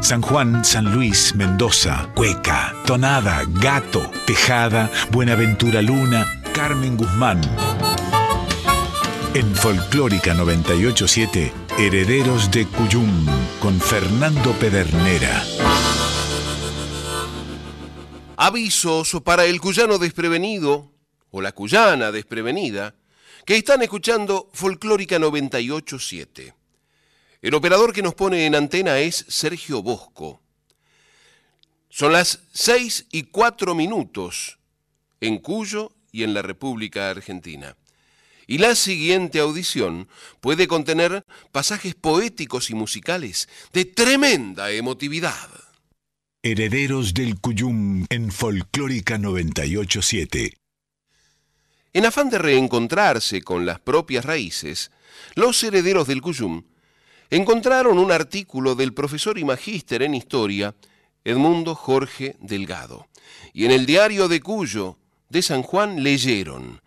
San Juan, San Luis, Mendoza, Cueca, Tonada, Gato, Tejada, Buenaventura Luna, Carmen Guzmán. En Folclórica 987, Herederos de Cuyum, con Fernando Pedernera. Avisos para el cuyano desprevenido o la cuyana desprevenida que están escuchando Folclórica 987. El operador que nos pone en antena es Sergio Bosco. Son las 6 y 4 minutos en Cuyo y en la República Argentina. Y la siguiente audición puede contener pasajes poéticos y musicales de tremenda emotividad. Herederos del Cuyum en Folclórica 987. En afán de reencontrarse con las propias raíces, los herederos del Cuyum encontraron un artículo del profesor y magíster en historia Edmundo Jorge Delgado. Y en el diario de Cuyo de San Juan leyeron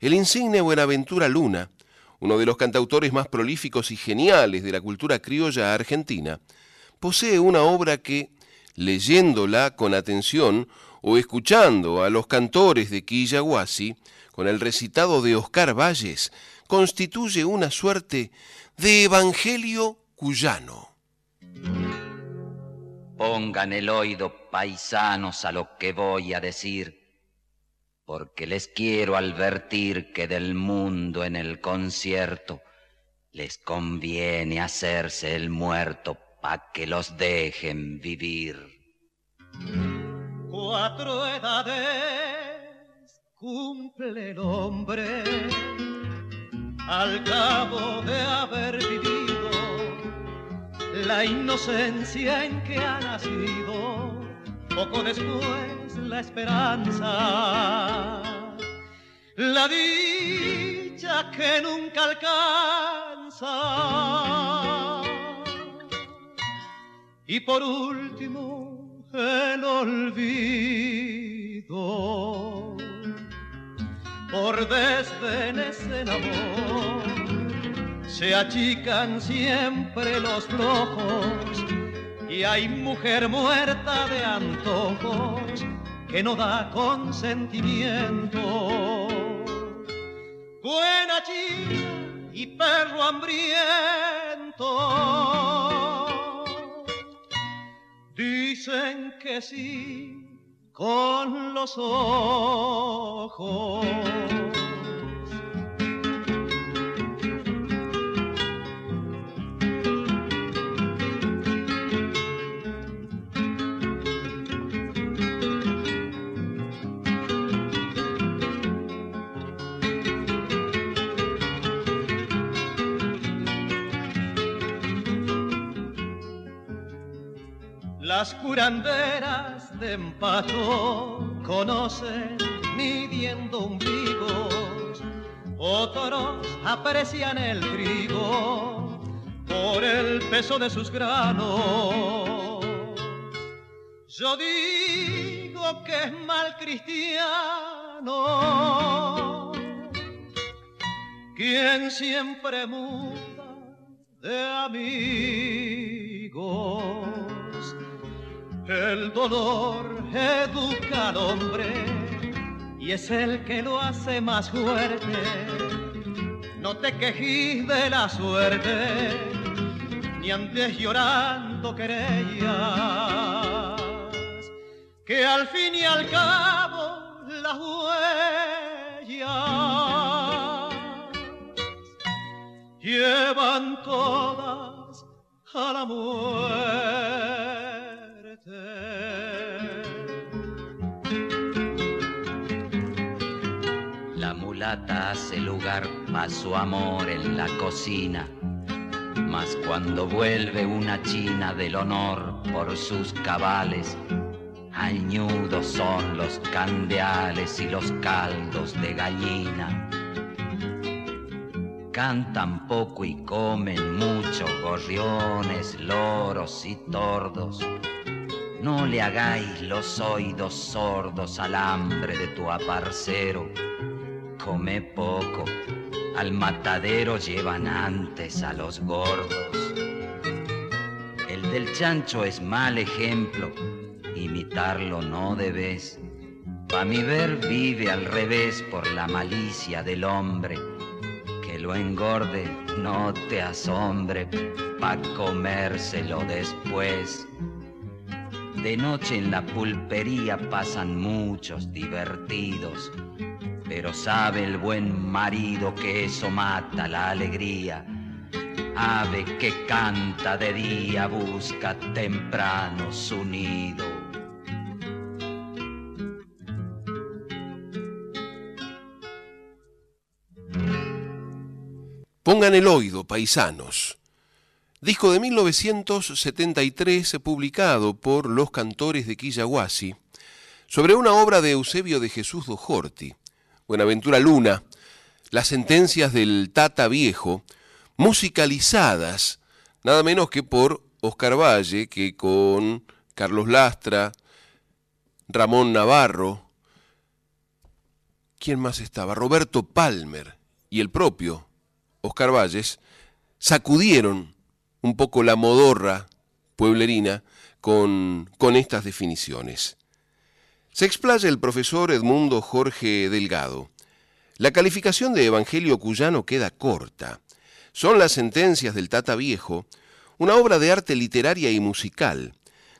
el insigne Buenaventura Luna, uno de los cantautores más prolíficos y geniales de la cultura criolla argentina, posee una obra que, leyéndola con atención o escuchando a los cantores de Quillahuasi, con el recitado de Oscar Valles, constituye una suerte de evangelio cuyano. Pongan el oído paisanos a lo que voy a decir porque les quiero advertir que del mundo en el concierto les conviene hacerse el muerto pa' que los dejen vivir. Cuatro edades cumple el hombre al cabo de haber vivido la inocencia en que ha nacido poco después la esperanza, la dicha que nunca alcanza. Y por último, el olvido. Por desdenes en amor, se achican siempre los flojos y hay mujer muerta de antojos que no da consentimiento. Buena chica y perro hambriento. Dicen que sí con los ojos. Las curanderas de empacho conocen midiendo umbigos, otros aprecian el trigo por el peso de sus granos. Yo digo que es mal cristiano quien siempre muda de amigos. El dolor educa al hombre y es el que lo hace más fuerte. No te quejes de la suerte, ni andes llorando querellas, que al fin y al cabo las huellas llevan todas a la muerte. Hace lugar a su amor en la cocina, mas cuando vuelve una china del honor por sus cabales, añudos son los candeales y los caldos de gallina. Cantan poco y comen mucho gorriones, loros y tordos no le hagáis los oídos sordos al hambre de tu aparcero. Come poco, al matadero llevan antes a los gordos. El del chancho es mal ejemplo, imitarlo no debes. Pa' mi ver vive al revés por la malicia del hombre. Que lo engorde, no te asombre, pa' comérselo después. De noche en la pulpería pasan muchos divertidos, pero sabe el buen marido que eso mata la alegría. Ave que canta de día busca temprano su nido. Pongan el oído, paisanos. Disco de 1973 publicado por los cantores de Quillahuasi sobre una obra de Eusebio de Jesús Dojorti, Buenaventura Luna, las sentencias del Tata Viejo, musicalizadas nada menos que por Oscar Valle, que con Carlos Lastra, Ramón Navarro, ¿quién más estaba? Roberto Palmer y el propio Oscar Valles, sacudieron un poco la modorra pueblerina con, con estas definiciones. Se explaya el profesor Edmundo Jorge Delgado. La calificación de Evangelio Cuyano queda corta. Son las sentencias del Tata Viejo, una obra de arte literaria y musical,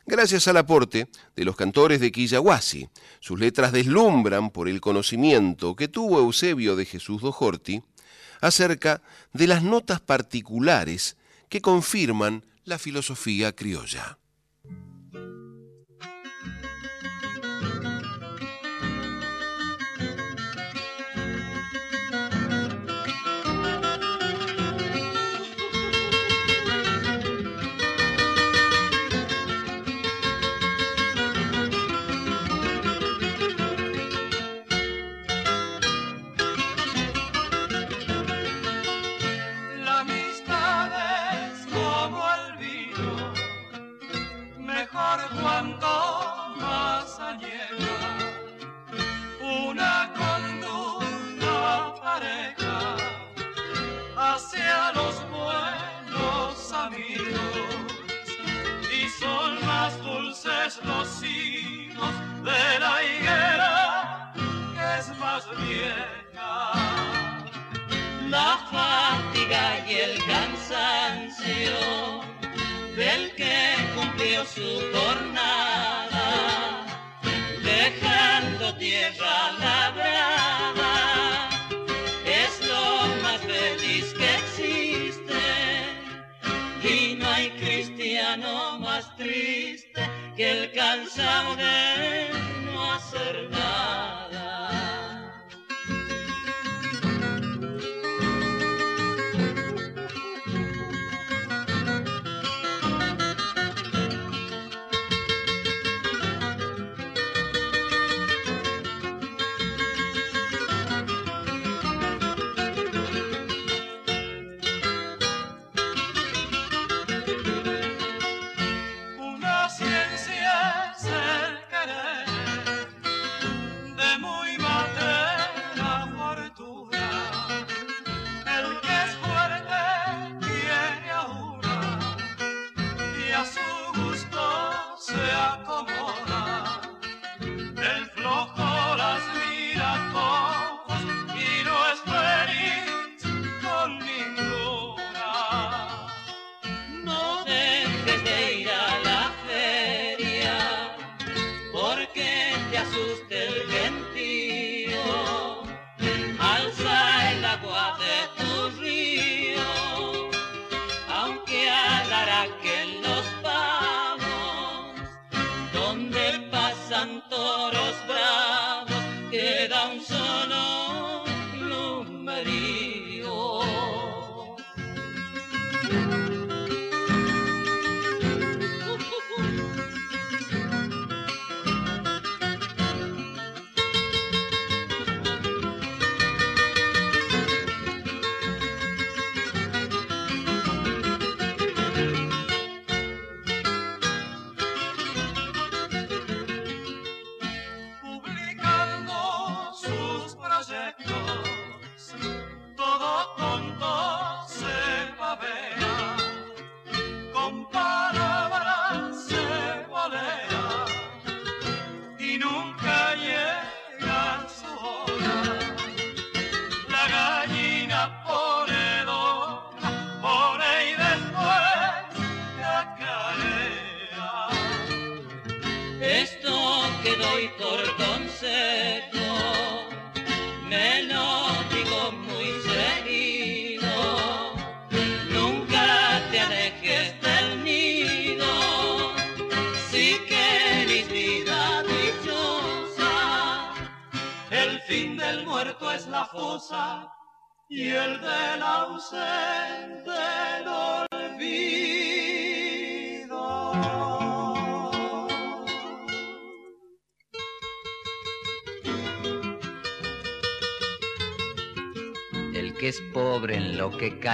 gracias al aporte de los cantores de Quillahuasi. Sus letras deslumbran por el conocimiento que tuvo Eusebio de Jesús Dojorti acerca de las notas particulares que confirman la filosofía criolla.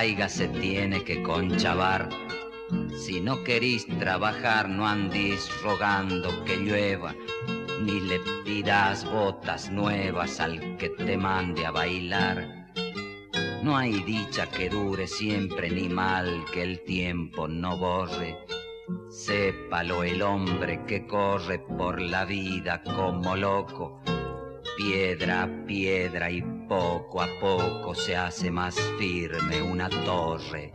Se tiene que conchavar. Si no querís trabajar, no andís rogando que llueva, ni le pidas botas nuevas al que te mande a bailar. No hay dicha que dure siempre, ni mal que el tiempo no borre. Sépalo el hombre que corre por la vida como loco, piedra a piedra y poco a poco se hace más firme una torre.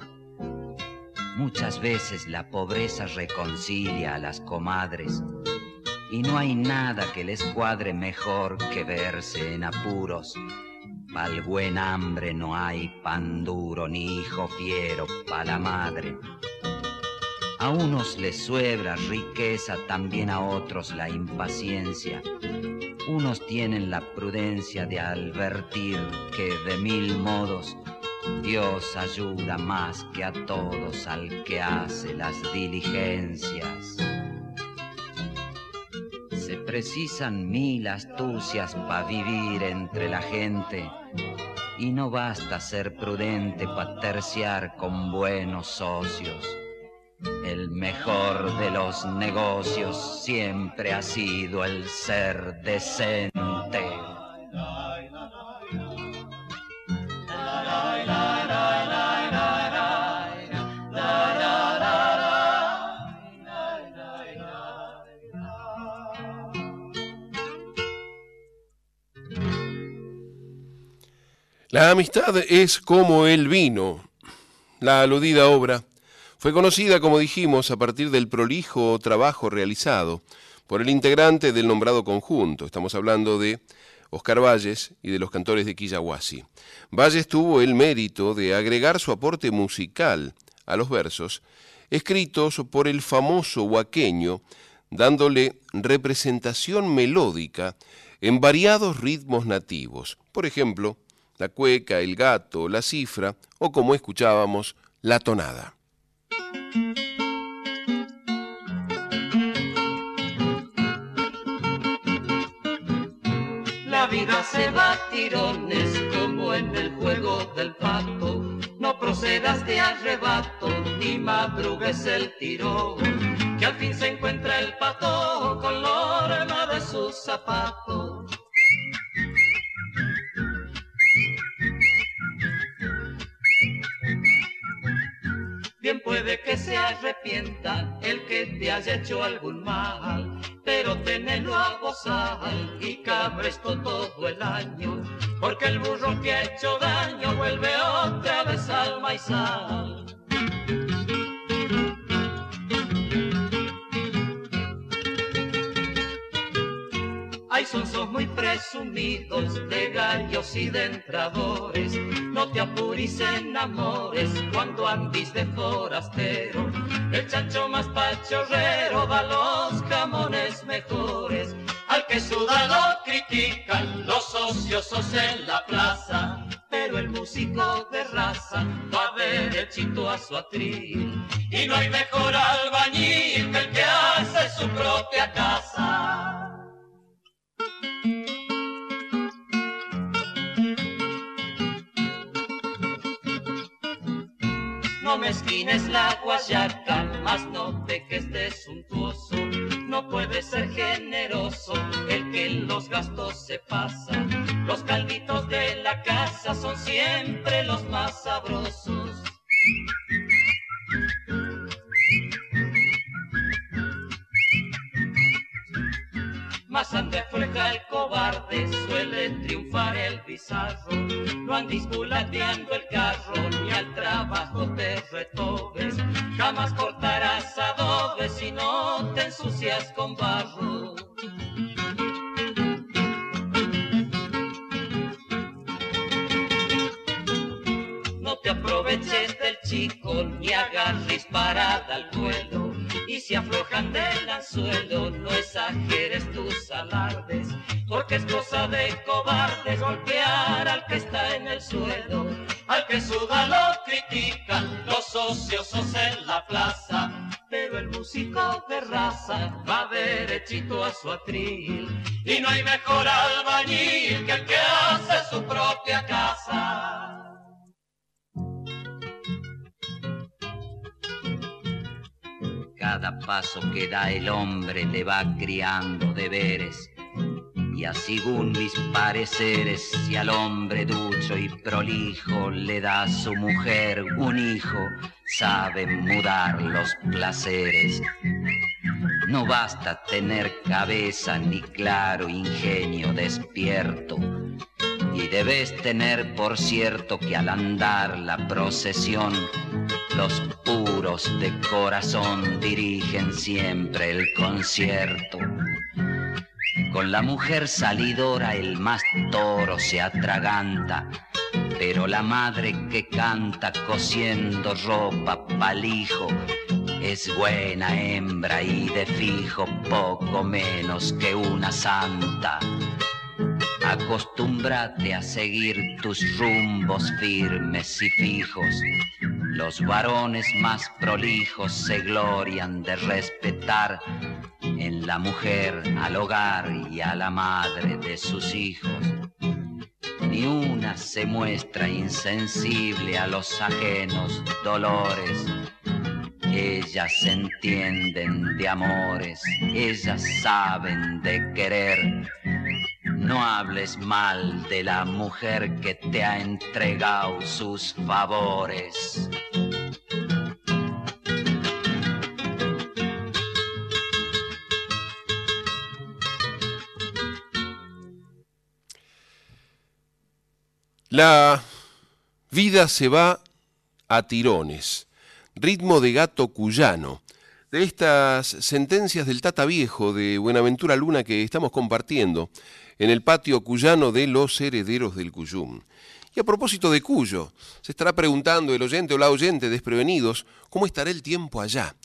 Muchas veces la pobreza reconcilia a las comadres y no hay nada que les cuadre mejor que verse en apuros. Pa'l buen hambre no hay pan duro ni hijo fiero pa' la madre. A unos les suebra riqueza, también a otros la impaciencia. Unos tienen la prudencia de advertir que de mil modos Dios ayuda más que a todos al que hace las diligencias. Se precisan mil astucias para vivir entre la gente y no basta ser prudente para terciar con buenos socios. El mejor de los negocios siempre ha sido el ser decente. La amistad es como el vino. La aludida obra fue conocida, como dijimos, a partir del prolijo trabajo realizado por el integrante del nombrado conjunto. Estamos hablando de Oscar Valles y de los cantores de Quillahuasi. Valles tuvo el mérito de agregar su aporte musical a los versos escritos por el famoso huaqueño, dándole representación melódica en variados ritmos nativos. Por ejemplo, la cueca, el gato, la cifra o como escuchábamos, la tonada. La vida se va a tirones como en el juego del pato. No procedas de arrebato ni madrugues el tirón. Que al fin se encuentra el pato con la de sus zapatos. Bien puede que se arrepienta el que te haya hecho algún mal, pero tenelo a gozar y cabresto todo el año, porque el burro que ha hecho daño vuelve otra vez al maizal. Hay sonsos muy presumidos de gallos y de entradores. No te apures en amores cuando andes de forastero. El chancho más pachorrero da los jamones mejores. Al que suda lo critican los ociosos en la plaza. Pero el músico de raza va derechito a su atril. Y no hay mejor albañil que el que hace su propia casa. No mezquines la guayaca, más no peques de suntuoso. No puede ser generoso el que los gastos se pasa. Los calditos de la casa son siempre los más sabrosos. Más ande fuerza el cobarde, suele triunfar el bizarro. No andes bulateando el carro, ni al trabajo te retobes. Jamás cortarás adobes si no te ensucias con barro. No te aproveches del chico, ni agarres parada al vuelo y si aflojan del anzuelo, no exageres tus alardes. porque es cosa de cobarde golpear al que está en el suelo, al que suda lo critican los ociosos en la plaza, pero el músico de raza va derechito a su atril, y no hay mejor albañil que el que hace su propia casa. Cada paso que da el hombre le va criando deberes y a según mis pareceres, si al hombre ducho y prolijo le da a su mujer un hijo, sabe mudar los placeres. No basta tener cabeza ni claro ingenio despierto, y debes tener por cierto que al andar la procesión, los puros de corazón dirigen siempre el concierto. Con la mujer salidora el más toro se atraganta, pero la madre que canta cosiendo ropa pa'l hijo es buena hembra y de fijo poco menos que una santa. Acostúmbrate a seguir tus rumbos firmes y fijos. Los varones más prolijos se glorian de respetar en la mujer al hogar y a la madre de sus hijos. Ni una se muestra insensible a los ajenos dolores. Ellas entienden de amores, ellas saben de querer. No hables mal de la mujer que te ha entregado sus favores. La vida se va a tirones, ritmo de gato cuyano. De estas sentencias del Tata Viejo de Buenaventura Luna que estamos compartiendo en el patio cuyano de los herederos del Cuyum. Y a propósito de Cuyo, se estará preguntando el oyente o la oyente desprevenidos cómo estará el tiempo allá.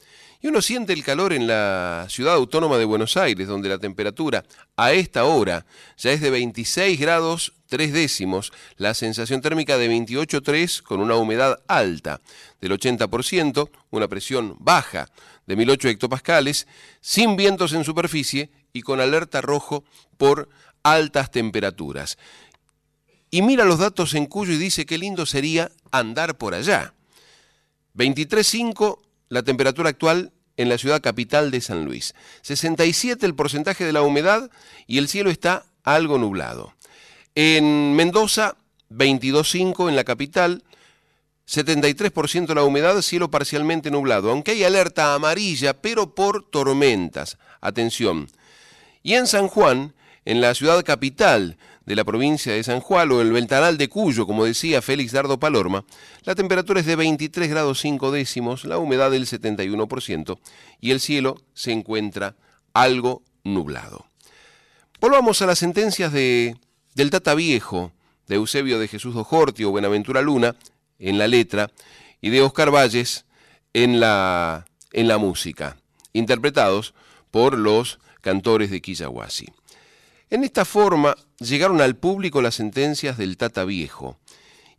Y uno siente el calor en la ciudad autónoma de Buenos Aires, donde la temperatura a esta hora ya es de 26 grados 3 décimos, la sensación térmica de 28,3 con una humedad alta del 80%, una presión baja de 1008 hectopascales, sin vientos en superficie y con alerta rojo por altas temperaturas. Y mira los datos en Cuyo y dice qué lindo sería andar por allá. 23,5 la temperatura actual en la ciudad capital de San Luis. 67 el porcentaje de la humedad y el cielo está algo nublado. En Mendoza, 22.5 en la capital, 73% la humedad, cielo parcialmente nublado, aunque hay alerta amarilla, pero por tormentas. Atención. Y en San Juan, en la ciudad capital de la provincia de San Juan o el Ventanal de Cuyo, como decía Félix Dardo Palorma, la temperatura es de 23 grados 5 décimos, la humedad del 71% y el cielo se encuentra algo nublado. Volvamos a las sentencias de, del Tata Viejo, de Eusebio de Jesús Dojorti o Buenaventura Luna en la letra y de Oscar Valles en la, en la música, interpretados por los cantores de Quillahuasi. En esta forma llegaron al público las sentencias del Tata Viejo,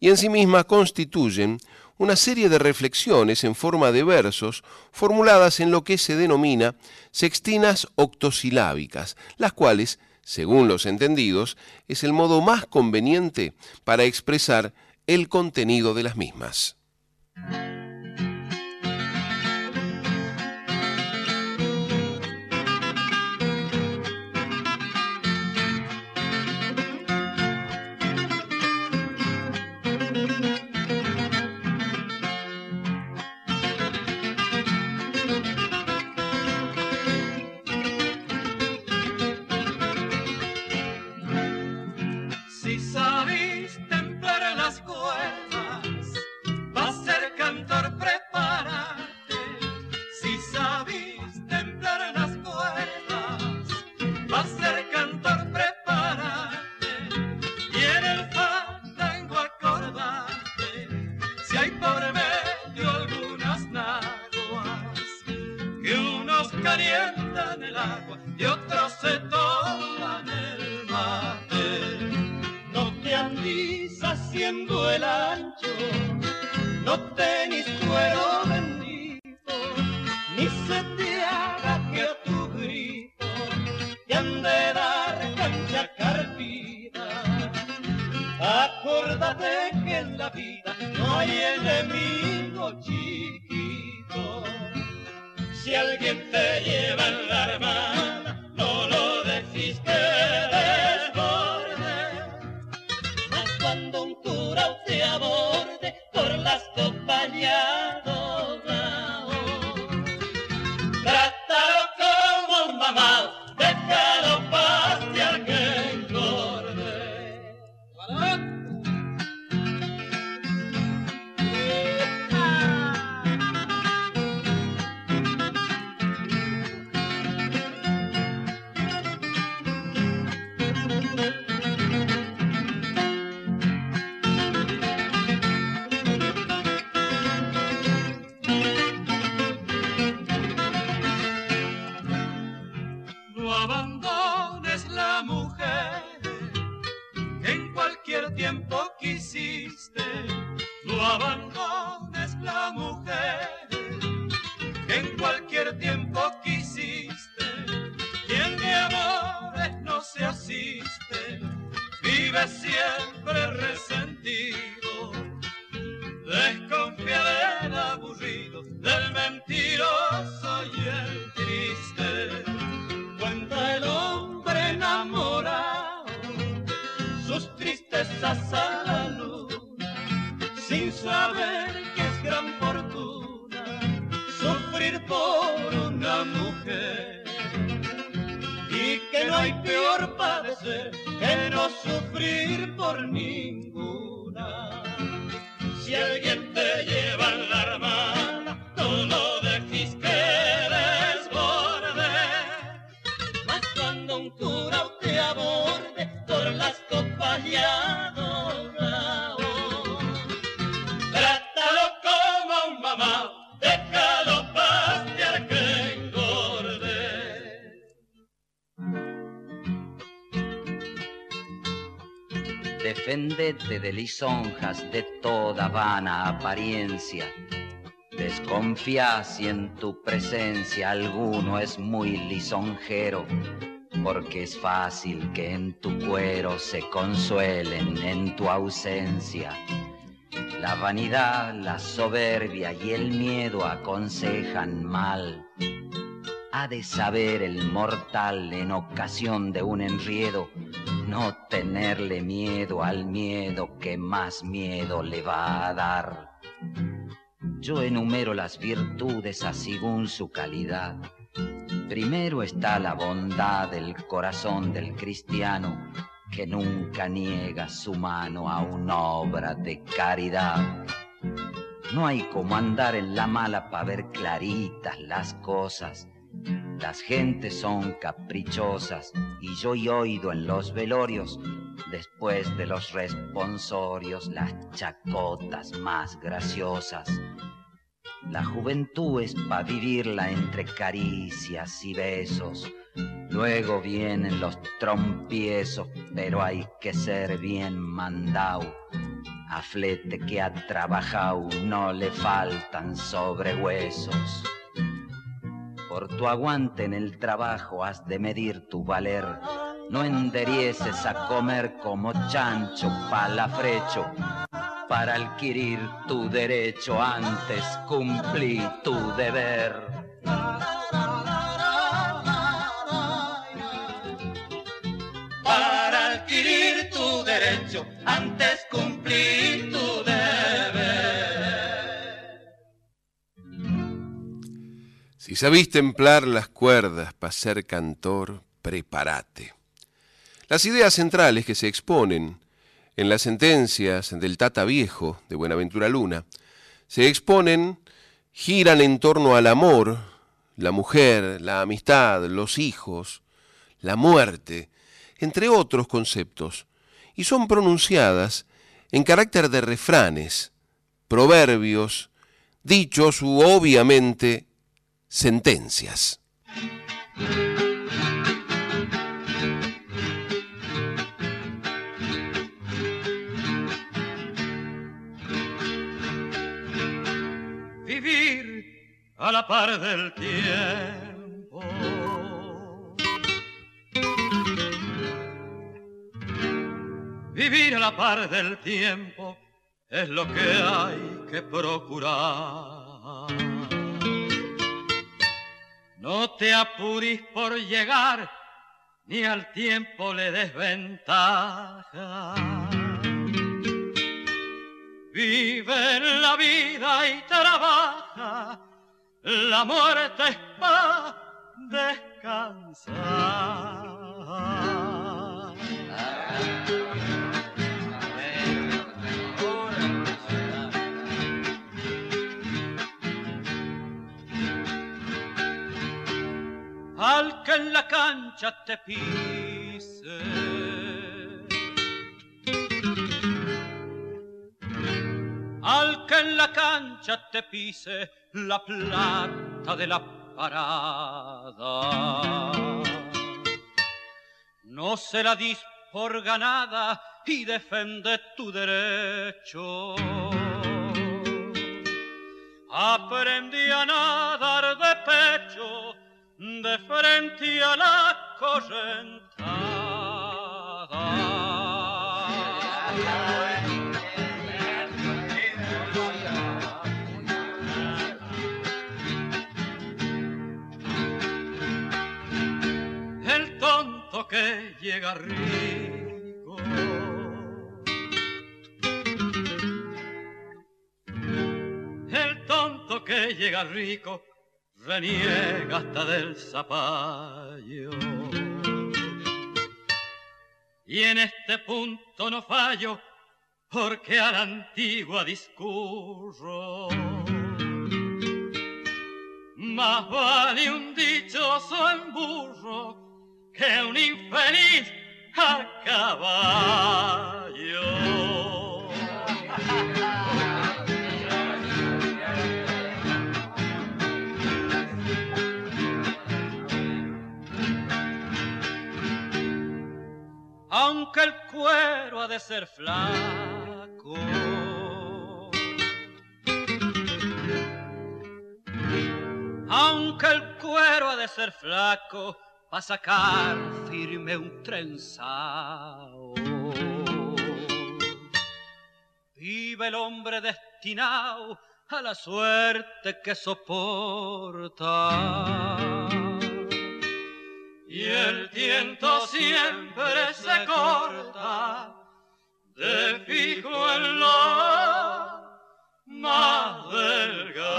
y en sí mismas constituyen una serie de reflexiones en forma de versos formuladas en lo que se denomina sextinas octosilábicas, las cuales, según los entendidos, es el modo más conveniente para expresar el contenido de las mismas. De toda vana apariencia. Desconfía si en tu presencia alguno es muy lisonjero, porque es fácil que en tu cuero se consuelen en tu ausencia. La vanidad, la soberbia y el miedo aconsejan mal. Ha de saber el mortal en ocasión de un enriedo no tenerle miedo al miedo que más miedo le va a dar. Yo enumero las virtudes a según su calidad. Primero está la bondad del corazón del cristiano que nunca niega su mano a una obra de caridad. No hay como andar en la mala para ver claritas las cosas. Las gentes son caprichosas y yo he oído en los velorios, después de los responsorios, las chacotas más graciosas. La juventud es para vivirla entre caricias y besos. Luego vienen los trompiezos, pero hay que ser bien mandado. A flete que ha trabajado no le faltan sobrehuesos. Por tu aguante en el trabajo has de medir tu valer. No enderieces a comer como chancho palafrecho. Para adquirir tu derecho antes cumplí tu deber. Para adquirir tu derecho, antes cumplí tu Si sabís templar las cuerdas para ser cantor, prepárate. Las ideas centrales que se exponen en las sentencias del Tata Viejo de Buenaventura Luna se exponen, giran en torno al amor, la mujer, la amistad, los hijos, la muerte, entre otros conceptos, y son pronunciadas en carácter de refranes, proverbios, dichos u obviamente sentencias. Vivir a la par del tiempo. Vivir a la par del tiempo es lo que hay que procurar. No te apurís por llegar, ni al tiempo le desventaja. Vive la vida y trabaja, la muerte es para descansar. Al que en la cancha te pise. Al que en la cancha te pise la plata de la parada. No se la dis por ganada y defende tu derecho. Aprendí a nadar de frente a la correntada. El tonto que llega rico. El tonto que llega rico reniega hasta del zapallo. Y en este punto no fallo, porque a la antigua discurro. Más vale un dichoso en burro que un infeliz a caballo. Cuero ha de ser flaco. Aunque el cuero ha de ser flaco, para sacar firme un trenzado. Vive el hombre destinado a la suerte que soporta y el tiento siempre se corta de fijo en lo más delgado.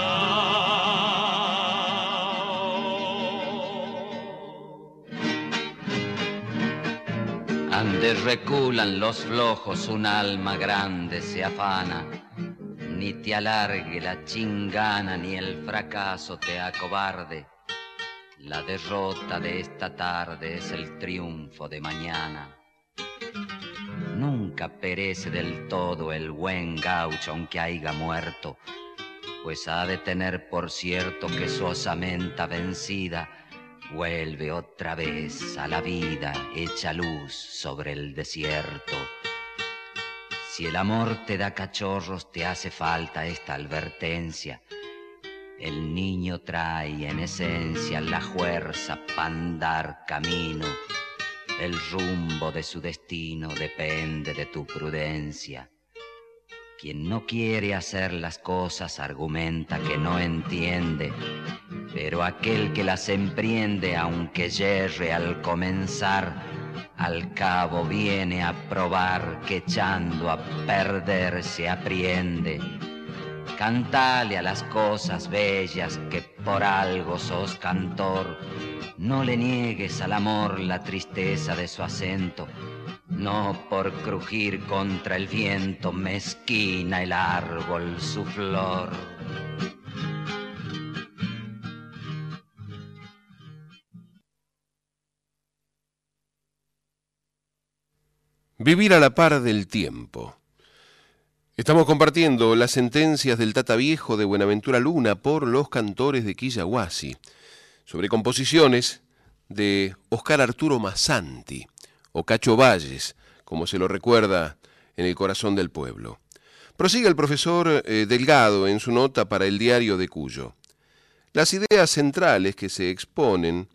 Ande reculan los flojos, un alma grande se afana, ni te alargue la chingana, ni el fracaso te acobarde la derrota de esta tarde es el triunfo de mañana. Nunca perece del todo el buen gaucho aunque haya muerto, pues ha de tener por cierto que su osamenta vencida vuelve otra vez a la vida hecha luz sobre el desierto. Si el amor te da cachorros, te hace falta esta advertencia el niño trae en esencia la fuerza para andar camino. El rumbo de su destino depende de tu prudencia. Quien no quiere hacer las cosas argumenta que no entiende, pero aquel que las emprende, aunque yerre al comenzar, al cabo viene a probar que echando a perder se apriende Cantale a las cosas bellas que por algo sos cantor. No le niegues al amor la tristeza de su acento. No por crujir contra el viento mezquina el árbol su flor. Vivir a la par del tiempo. Estamos compartiendo las sentencias del Tata Viejo de Buenaventura Luna por los cantores de Quillahuasi, sobre composiciones de Oscar Arturo Massanti, o Cacho Valles, como se lo recuerda en el corazón del pueblo. Prosigue el profesor eh, Delgado en su nota para el diario de Cuyo. Las ideas centrales que se exponen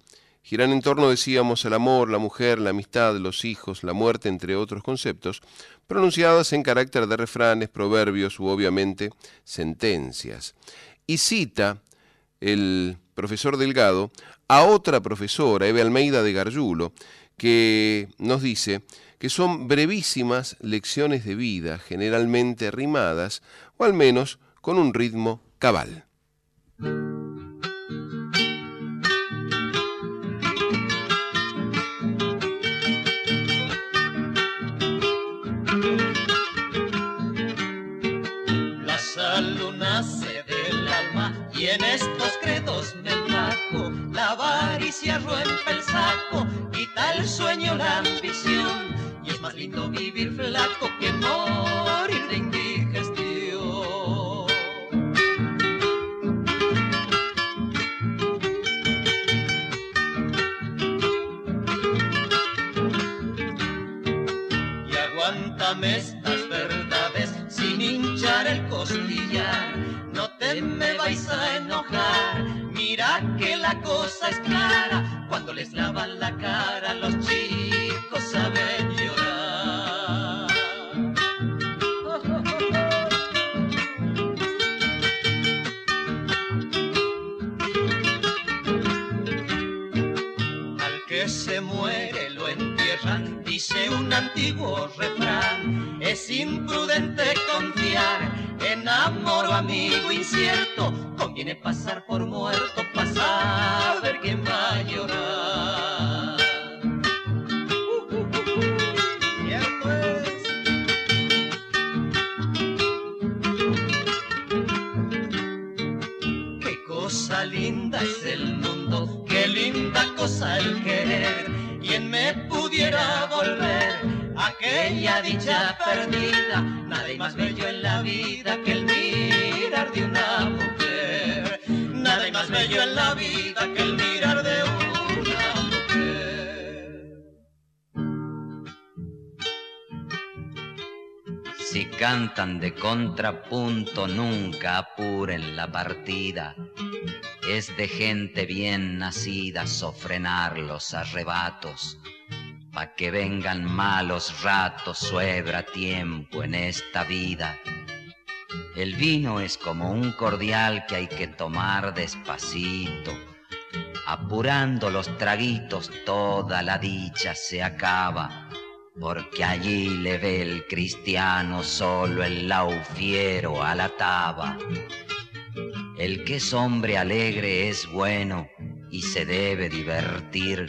giran en torno, decíamos, al amor, la mujer, la amistad, los hijos, la muerte, entre otros conceptos, pronunciadas en carácter de refranes, proverbios u obviamente sentencias. Y cita el profesor Delgado a otra profesora, Eve Almeida de Garjulo, que nos dice que son brevísimas lecciones de vida, generalmente rimadas, o al menos con un ritmo cabal. Avaricia rompe el saco, quita el sueño, la ambición, y es más lindo vivir flaco que morir de indigestión. Y aguántame estas verdades sin hinchar el costillar me vais a enojar. Mira que la cosa es clara, cuando les lavan la cara los chicos saben llorar. Al que se muere lo entierran, dice un antiguo refrán, es imprudente confiar enamoro amigo incierto, conviene pasar por muerto para ver quién va a llorar. Qué cosa linda es el mundo, qué linda cosa el querer, quien me pudiera volver aquella dicha perdida, nada más bello en la vida que el mirar de una mujer, nada más bello en la vida que el mirar de una mujer. Si cantan de contrapunto, nunca apuren la partida. Es de gente bien nacida sofrenar los arrebatos pa' que vengan malos ratos, suebra tiempo en esta vida. El vino es como un cordial que hay que tomar despacito. Apurando los traguitos toda la dicha se acaba, porque allí le ve el cristiano solo el laufiero a la taba. El que es hombre alegre es bueno y se debe divertir,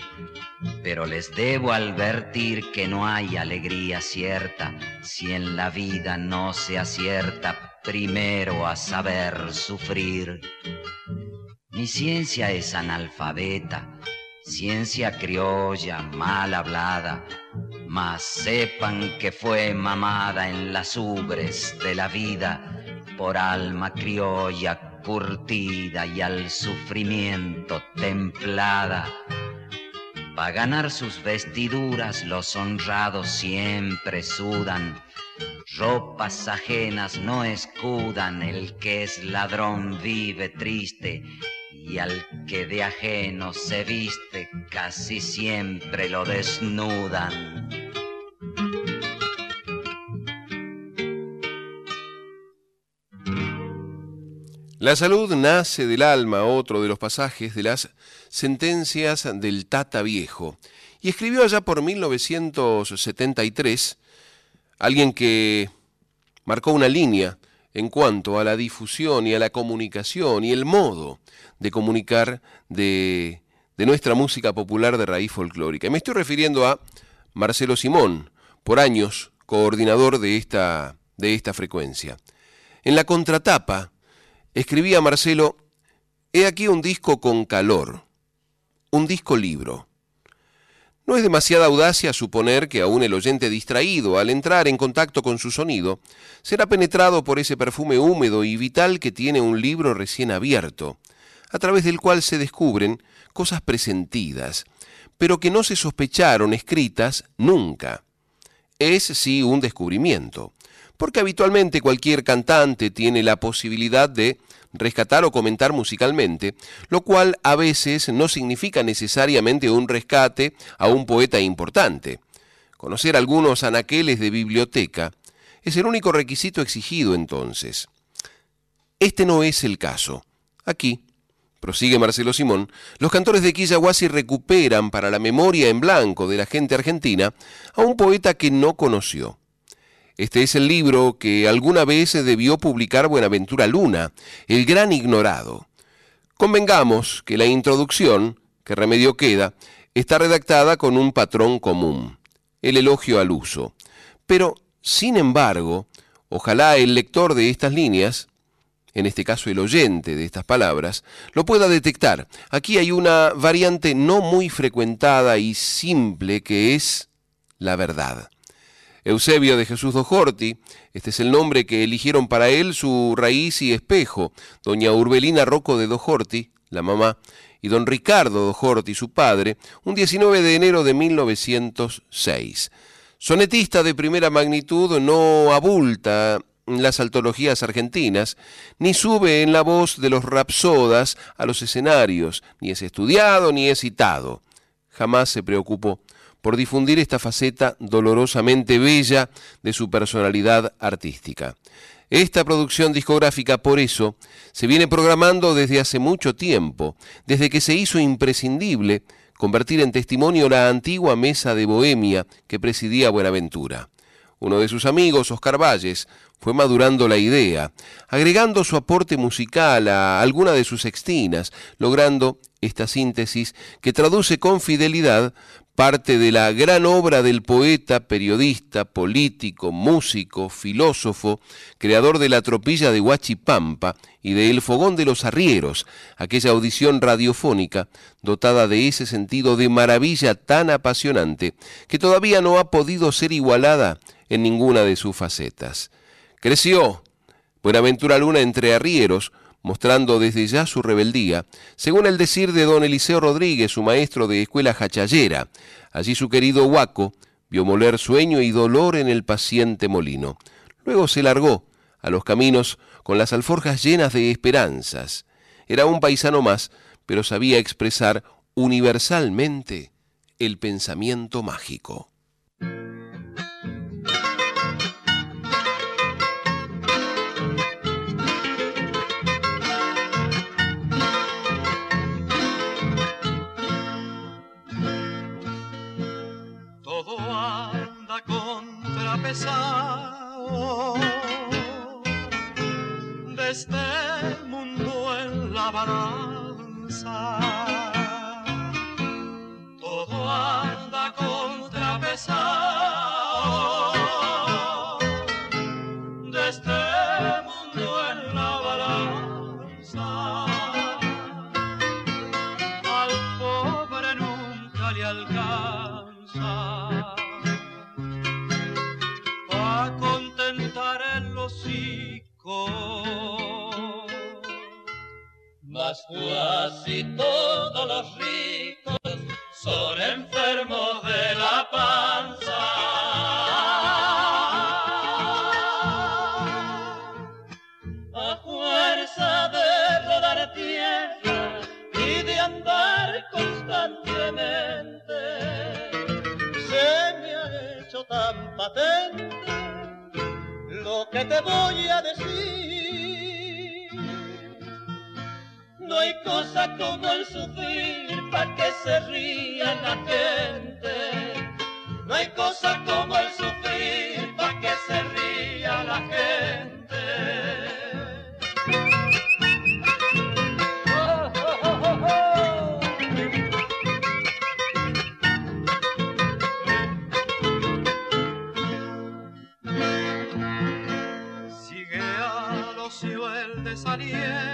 pero les debo advertir que no hay alegría cierta si en la vida no se acierta primero a saber sufrir. Mi ciencia es analfabeta, ciencia criolla mal hablada, mas sepan que fue mamada en las ubres de la vida por alma criolla curtida y al sufrimiento templada. Pa' ganar sus vestiduras los honrados siempre sudan, ropas ajenas no escudan, el que es ladrón vive triste y al que de ajeno se viste casi siempre lo desnudan. La salud nace del alma, otro de los pasajes de las sentencias del Tata Viejo. Y escribió allá por 1973 alguien que marcó una línea en cuanto a la difusión y a la comunicación y el modo de comunicar de, nuestra música popular de raíz folclórica. Y me estoy refiriendo a Marcelo Simón, por años coordinador de esta, de esta frecuencia. En la contratapa Escribía Marcelo, he aquí un disco con calor, un disco libro. No es demasiada audacia suponer que aún el oyente distraído, al entrar en contacto con su sonido, será penetrado por ese perfume húmedo y vital que tiene un libro recién abierto, a través del cual se descubren cosas presentidas, pero que no se sospecharon escritas nunca. Es sí un descubrimiento, porque habitualmente cualquier cantante tiene la posibilidad de rescatar o comentar musicalmente, lo cual a veces no significa necesariamente un rescate a un poeta importante. Conocer algunos anaqueles de biblioteca es el único requisito exigido entonces. Este no es el caso. Aquí, prosigue Marcelo Simón, los cantores de Quillahuasi recuperan para la memoria en blanco de la gente argentina a un poeta que no conoció. Este es el libro que alguna vez debió publicar Buenaventura Luna, el gran ignorado. Convengamos que la introducción, que remedio queda, está redactada con un patrón común, el elogio al uso. Pero, sin embargo, ojalá el lector de estas líneas, en este caso el oyente de estas palabras, lo pueda detectar. Aquí hay una variante no muy frecuentada y simple que es la verdad. Eusebio de Jesús Dojorti, este es el nombre que eligieron para él su raíz y espejo, doña Urbelina Rocco de Dojorti, la mamá, y don Ricardo Dojorti, su padre, un 19 de enero de 1906. Sonetista de primera magnitud, no abulta las antologías argentinas, ni sube en la voz de los rapsodas a los escenarios, ni es estudiado ni es citado. Jamás se preocupó por difundir esta faceta dolorosamente bella de su personalidad artística. Esta producción discográfica, por eso, se viene programando desde hace mucho tiempo, desde que se hizo imprescindible convertir en testimonio la antigua mesa de Bohemia que presidía Buenaventura. Uno de sus amigos, Oscar Valles, fue madurando la idea, agregando su aporte musical a alguna de sus sextinas, logrando esta síntesis que traduce con fidelidad parte de la gran obra del poeta, periodista, político, músico, filósofo, creador de la tropilla de Huachipampa y de El Fogón de los Arrieros, aquella audición radiofónica dotada de ese sentido de maravilla tan apasionante que todavía no ha podido ser igualada en ninguna de sus facetas. Creció Buenaventura Luna entre arrieros, mostrando desde ya su rebeldía, según el decir de don Eliseo Rodríguez, su maestro de escuela jachallera. Allí su querido Huaco vio moler sueño y dolor en el paciente molino. Luego se largó a los caminos con las alforjas llenas de esperanzas. Era un paisano más, pero sabía expresar universalmente el pensamiento mágico. De este mundo en la balanza. Todo anda contrapesado Mas casi todos los ricos son enfermos de la panza. A fuerza de rodar tierra y de andar constantemente, se me ha hecho tan patente lo que te voy a decir. No hay cosa como el sufrir para que se ría la gente. No hay cosa como el sufrir para que se ría la gente. desaliento,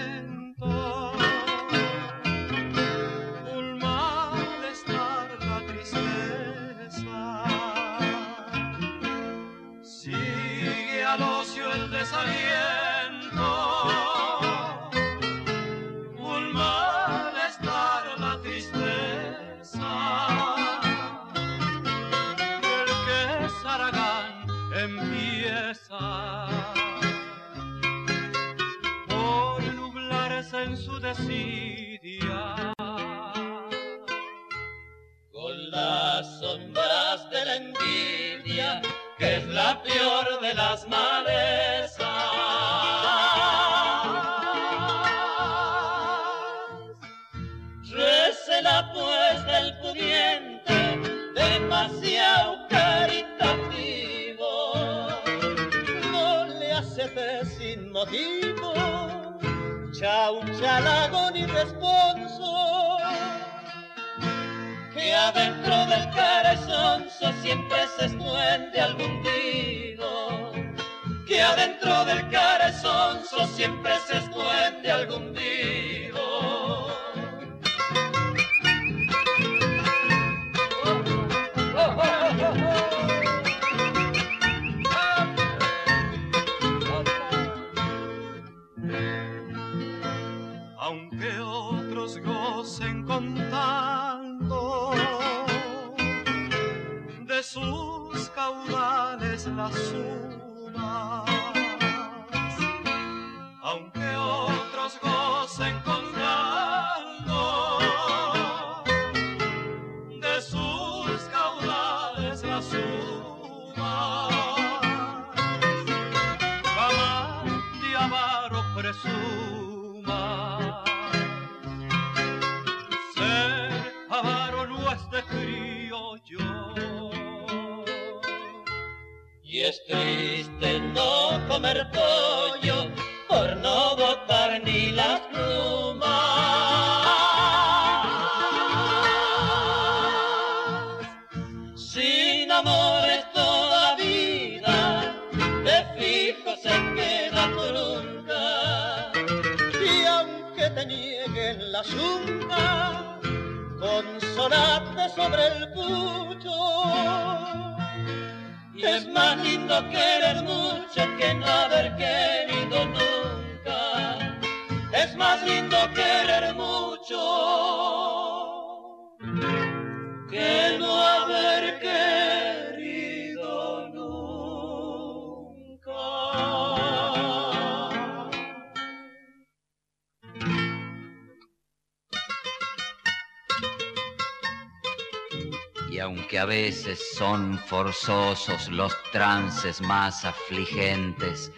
los trances más afligentes,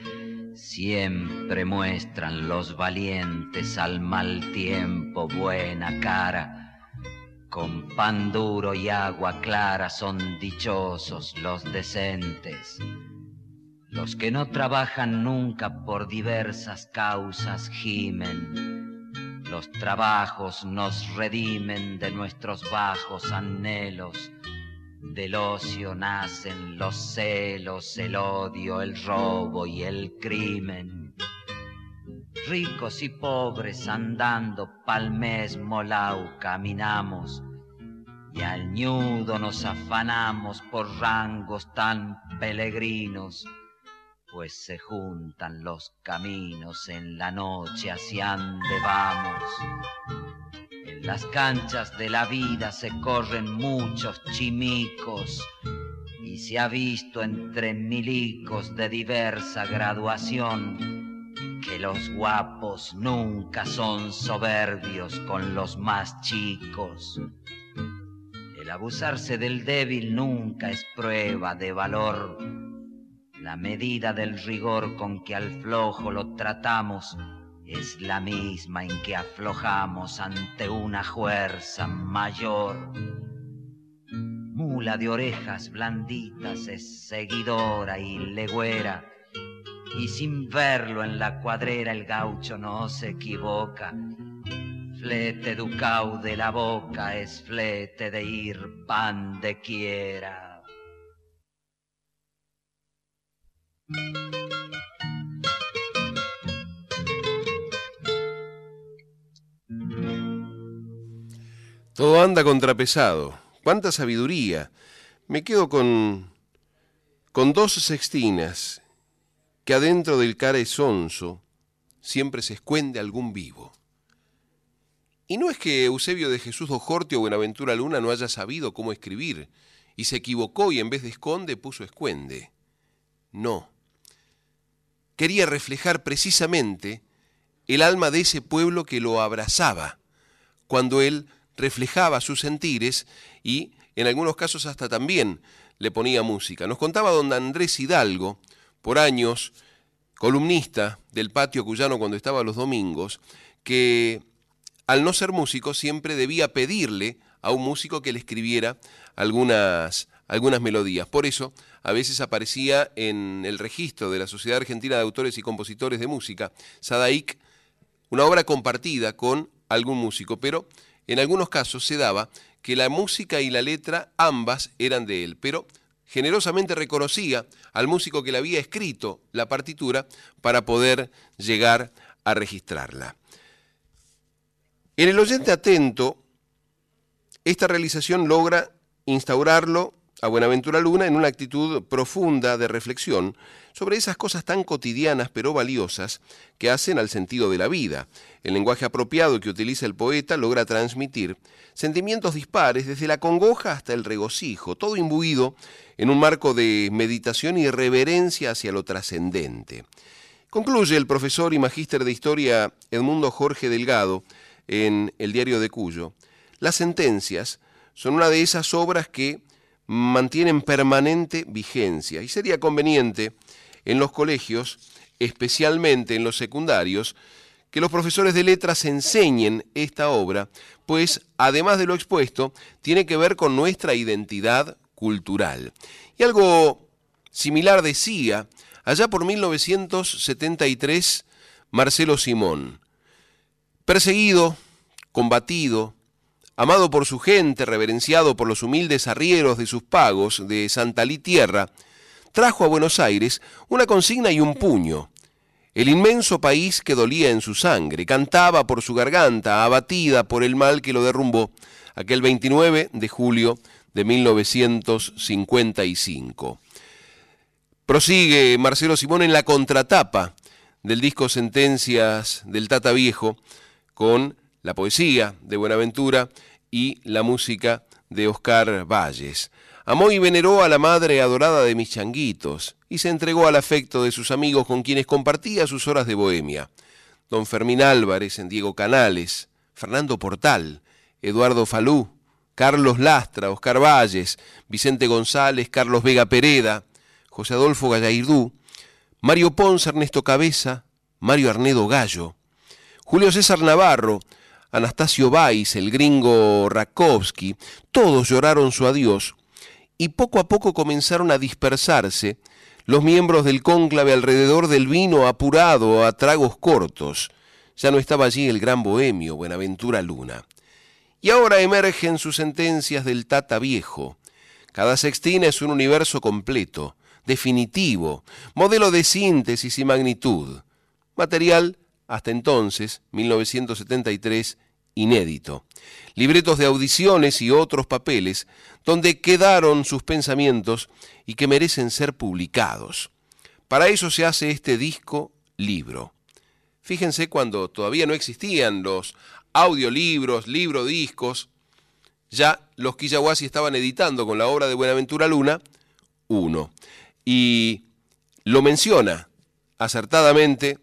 siempre muestran los valientes al mal tiempo buena cara. Con pan duro y agua clara son dichosos los decentes. Los que no trabajan nunca por diversas causas gimen. Los trabajos nos redimen de nuestros bajos anhelos. Del ocio nacen los celos, el odio, el robo y el crimen. Ricos y pobres andando pa'l mismo lau caminamos y al ñudo nos afanamos por rangos tan peregrinos pues se juntan los caminos en la noche hacia donde vamos. Las canchas de la vida se corren muchos chimicos y se ha visto entre milicos de diversa graduación que los guapos nunca son soberbios con los más chicos. El abusarse del débil nunca es prueba de valor la medida del rigor con que al flojo lo tratamos es la misma en que aflojamos ante una fuerza mayor. Mula de orejas blanditas es seguidora y legüera, y sin verlo en la cuadrera el gaucho no se equivoca. Flete ducau de la boca es flete de ir pan de quiera. Todo anda contrapesado. Cuánta sabiduría. Me quedo con, con dos sextinas que adentro del cara sonso siempre se escuende algún vivo. Y no es que Eusebio de Jesús Ojorte o Buenaventura Luna no haya sabido cómo escribir y se equivocó y en vez de esconde puso escuende. No. Quería reflejar precisamente el alma de ese pueblo que lo abrazaba cuando él reflejaba sus sentires y en algunos casos hasta también le ponía música. Nos contaba don Andrés Hidalgo, por años, columnista del patio cuyano cuando estaba los domingos, que al no ser músico siempre debía pedirle a un músico que le escribiera algunas, algunas melodías. Por eso, a veces aparecía en el registro de la Sociedad Argentina de Autores y Compositores de Música, Sadaik, una obra compartida con algún músico, pero en algunos casos se daba que la música y la letra ambas eran de él, pero generosamente reconocía al músico que le había escrito la partitura para poder llegar a registrarla. En el oyente atento, esta realización logra instaurarlo a Buenaventura Luna en una actitud profunda de reflexión sobre esas cosas tan cotidianas pero valiosas que hacen al sentido de la vida. El lenguaje apropiado que utiliza el poeta logra transmitir sentimientos dispares desde la congoja hasta el regocijo, todo imbuido en un marco de meditación y reverencia hacia lo trascendente. Concluye el profesor y magíster de historia Edmundo Jorge Delgado en el diario de Cuyo. Las sentencias son una de esas obras que mantienen permanente vigencia y sería conveniente en los colegios, especialmente en los secundarios, que los profesores de letras enseñen esta obra, pues además de lo expuesto, tiene que ver con nuestra identidad cultural. Y algo similar decía allá por 1973 Marcelo Simón, perseguido, combatido, amado por su gente, reverenciado por los humildes arrieros de sus pagos de Santalí Tierra, trajo a Buenos Aires una consigna y un puño. El inmenso país que dolía en su sangre, cantaba por su garganta, abatida por el mal que lo derrumbó, aquel 29 de julio de 1955. Prosigue Marcelo Simón en la contratapa del disco Sentencias del Tata Viejo con la poesía de Buenaventura y la música de Oscar Valles. Amó y veneró a la madre adorada de mis changuitos y se entregó al afecto de sus amigos con quienes compartía sus horas de bohemia. Don Fermín Álvarez en Diego Canales, Fernando Portal, Eduardo Falú, Carlos Lastra, Oscar Valles, Vicente González, Carlos Vega Pereda, José Adolfo Gallardú, Mario Ponce, Ernesto Cabeza, Mario Arnedo Gallo, Julio César Navarro, Anastasio Valls, el gringo Rakowski, todos lloraron su adiós y poco a poco comenzaron a dispersarse los miembros del cónclave alrededor del vino apurado a tragos cortos. Ya no estaba allí el gran bohemio Buenaventura Luna. Y ahora emergen sus sentencias del Tata Viejo. Cada sextina es un universo completo, definitivo, modelo de síntesis y magnitud. Material hasta entonces, 1973, inédito. Libretos de audiciones y otros papeles donde quedaron sus pensamientos y que merecen ser publicados. Para eso se hace este disco libro. Fíjense cuando todavía no existían los audiolibros, libro discos, ya los Quillahuasi estaban editando con la obra de Buenaventura Luna uno. Y lo menciona acertadamente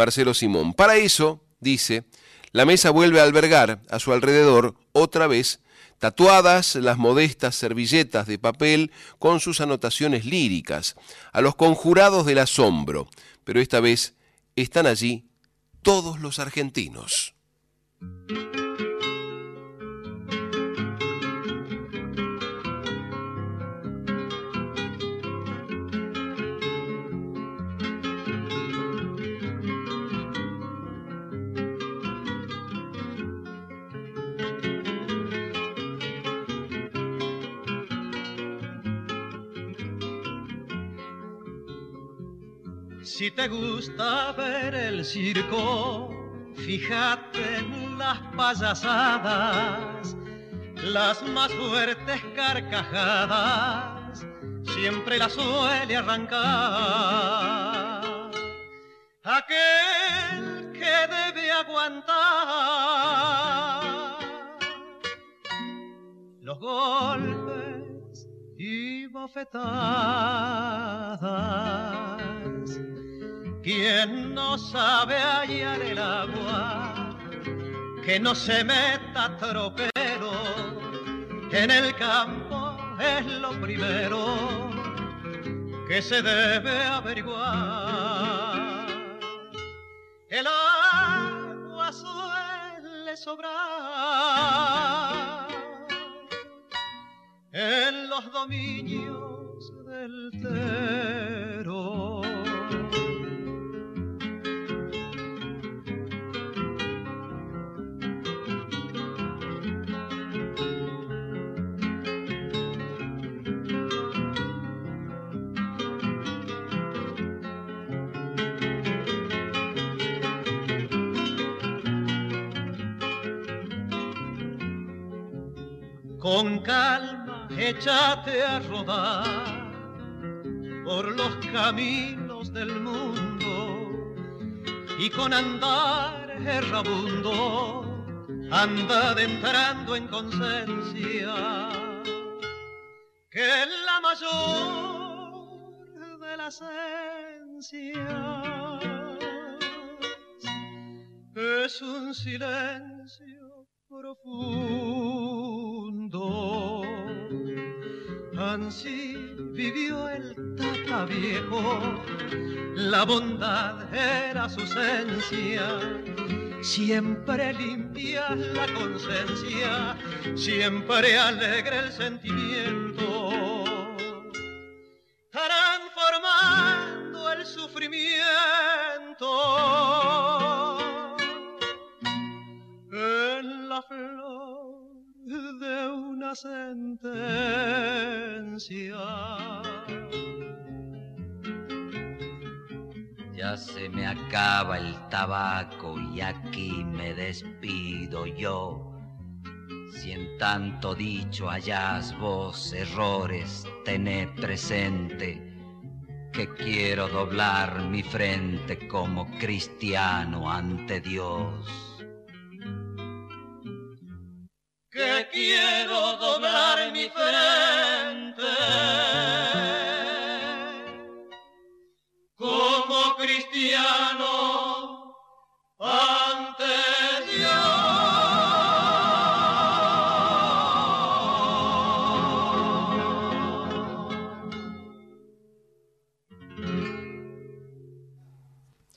Marcelo Simón. Para eso, dice, la mesa vuelve a albergar a su alrededor otra vez tatuadas las modestas servilletas de papel con sus anotaciones líricas, a los conjurados del asombro, pero esta vez están allí todos los argentinos. Si te gusta ver el circo, fíjate en las payasadas, las más fuertes carcajadas, siempre las suele arrancar. Aquel que debe aguantar los golpes y bofetadas quien no sabe hallar el agua, que no se meta tropero en el campo es lo primero que se debe averiguar. El agua suele sobrar en los dominios del Tero. Con calma échate a rodar por los caminos del mundo y con andar errabundo anda entrando en conciencia que la mayor de las esencias es un silencio profundo. Así vivió el tata viejo, la bondad era su esencia. Siempre limpia la conciencia, siempre alegre el sentimiento, transformando el sufrimiento. En la flor una sentencia. Ya se me acaba el tabaco y aquí me despido yo. Si en tanto dicho hallas vos errores, tened presente que quiero doblar mi frente como cristiano ante Dios. Que quiero doblar mi frente. Como cristiano ante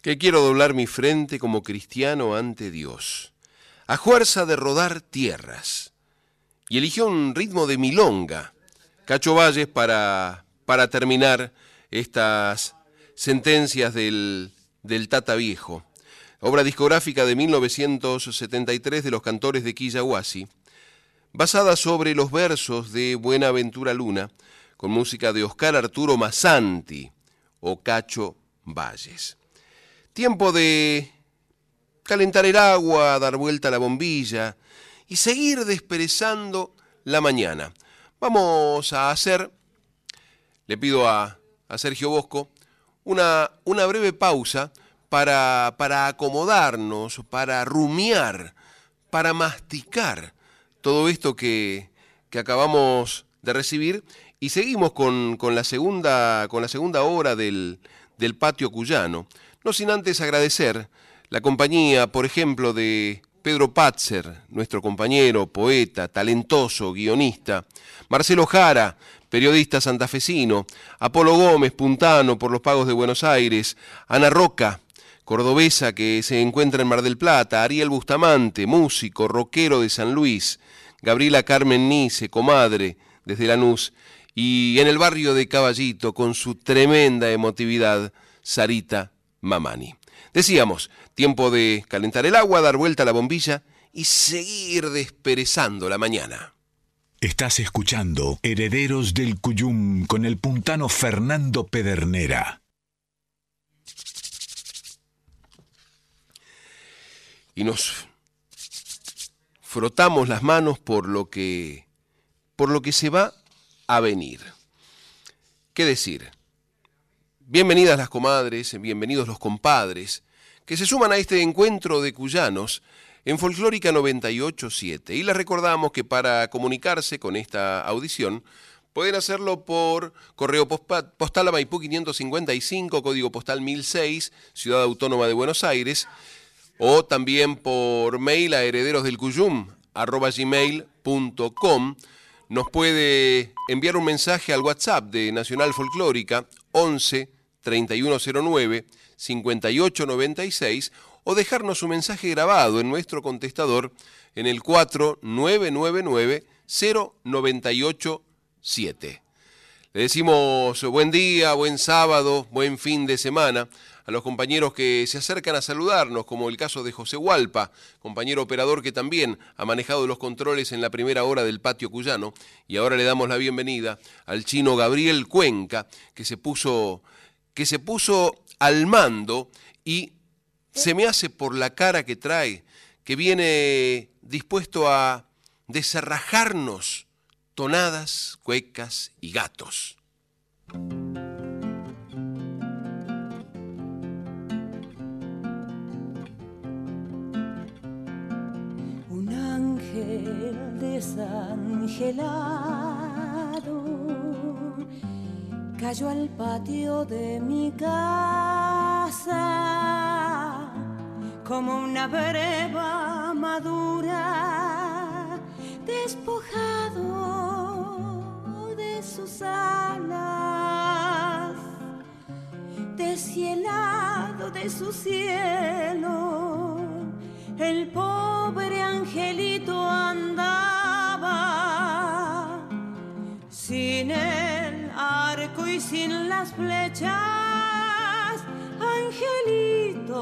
Que quiero doblar mi frente como cristiano ante Dios, a fuerza de rodar tierras. Y eligió un ritmo de milonga, Cacho Valles, para, para terminar estas sentencias del, del Tata Viejo. Obra discográfica de 1973 de los cantores de Quillahuasi, basada sobre los versos de Buenaventura Luna, con música de Oscar Arturo Massanti o Cacho Valles. Tiempo de calentar el agua, dar vuelta a la bombilla y seguir desperezando la mañana. Vamos a hacer, le pido a, a Sergio Bosco, una, una breve pausa para, para acomodarnos, para rumiar, para masticar todo esto que, que acabamos de recibir y seguimos con, con, la, segunda, con la segunda hora del, del patio cuyano. No sin antes agradecer la compañía, por ejemplo, de Pedro Patzer, nuestro compañero, poeta, talentoso, guionista, Marcelo Jara, periodista santafesino, Apolo Gómez, puntano por los pagos de Buenos Aires, Ana Roca, cordobesa que se encuentra en Mar del Plata, Ariel Bustamante, músico, rockero de San Luis, Gabriela Carmen Nice, comadre desde Lanús, y en el barrio de Caballito, con su tremenda emotividad, Sarita Mamani. Decíamos, tiempo de calentar el agua, dar vuelta a la bombilla y seguir desperezando la mañana. Estás escuchando Herederos del Cuyum con el puntano Fernando Pedernera. Y nos frotamos las manos por lo que por lo que se va a venir. ¿Qué decir? Bienvenidas las comadres, bienvenidos los compadres, que se suman a este encuentro de cuyanos en Folclórica 987. Y les recordamos que para comunicarse con esta audición pueden hacerlo por correo postal a Maipú 555, código postal 1006, Ciudad Autónoma de Buenos Aires, o también por mail a herederosdelcuyum, arroba gmail.com nos puede enviar un mensaje al WhatsApp de Nacional Folclórica 11 3109 5896 o dejarnos un mensaje grabado en nuestro contestador en el 4999 0987. Le decimos buen día, buen sábado, buen fin de semana a los compañeros que se acercan a saludarnos, como el caso de José Hualpa, compañero operador que también ha manejado los controles en la primera hora del patio cuyano, y ahora le damos la bienvenida al chino Gabriel Cuenca, que se puso, que se puso al mando y se me hace por la cara que trae, que viene dispuesto a desarrajarnos tonadas, cuecas y gatos. Un ángel desangelado cayó al patio de mi casa como una breva madura despojado de sus alas, deshielado de su cielo, el pobre angelito andaba sin arco y sin las flechas, angelito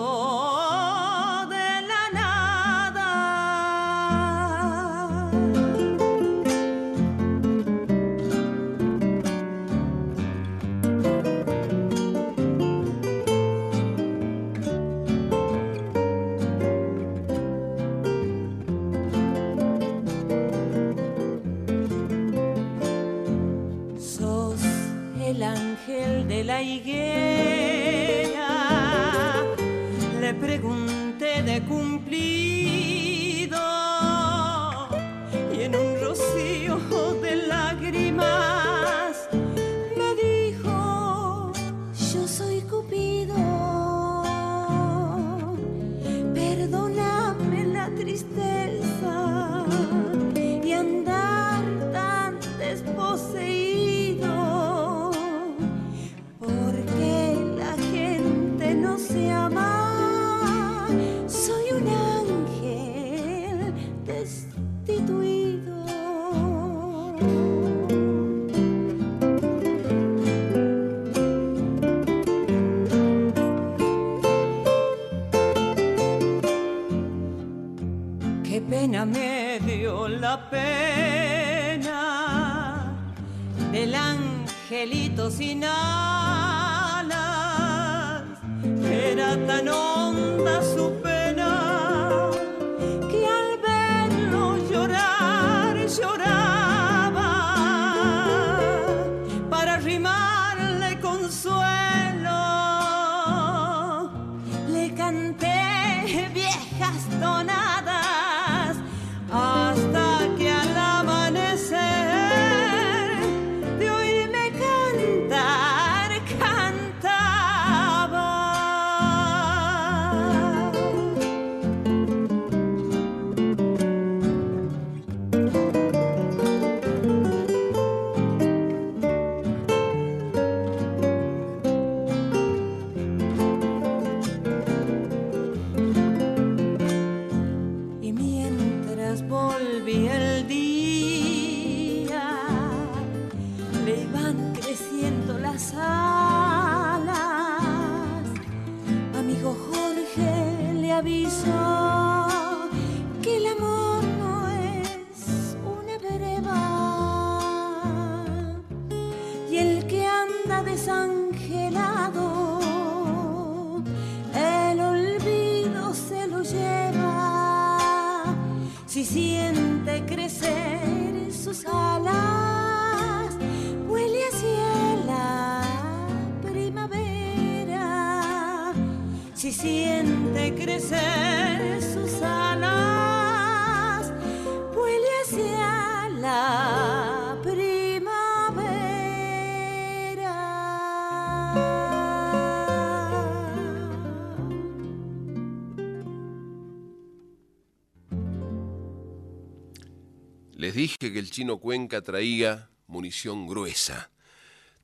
que el chino Cuenca traía munición gruesa.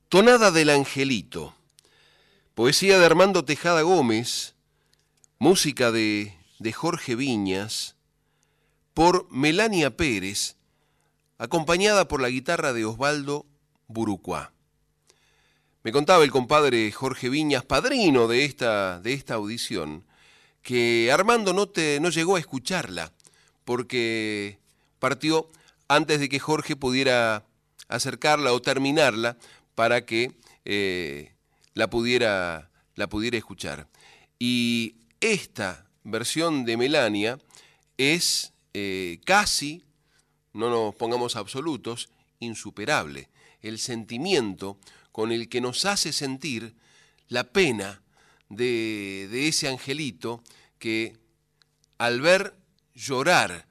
Tonada del Angelito. Poesía de Armando Tejada Gómez. Música de, de Jorge Viñas. Por Melania Pérez. Acompañada por la guitarra de Osvaldo Burucuá. Me contaba el compadre Jorge Viñas, padrino de esta, de esta audición, que Armando no, te, no llegó a escucharla porque partió antes de que Jorge pudiera acercarla o terminarla para que eh, la, pudiera, la pudiera escuchar. Y esta versión de Melania es eh, casi, no nos pongamos absolutos, insuperable. El sentimiento con el que nos hace sentir la pena de, de ese angelito que al ver llorar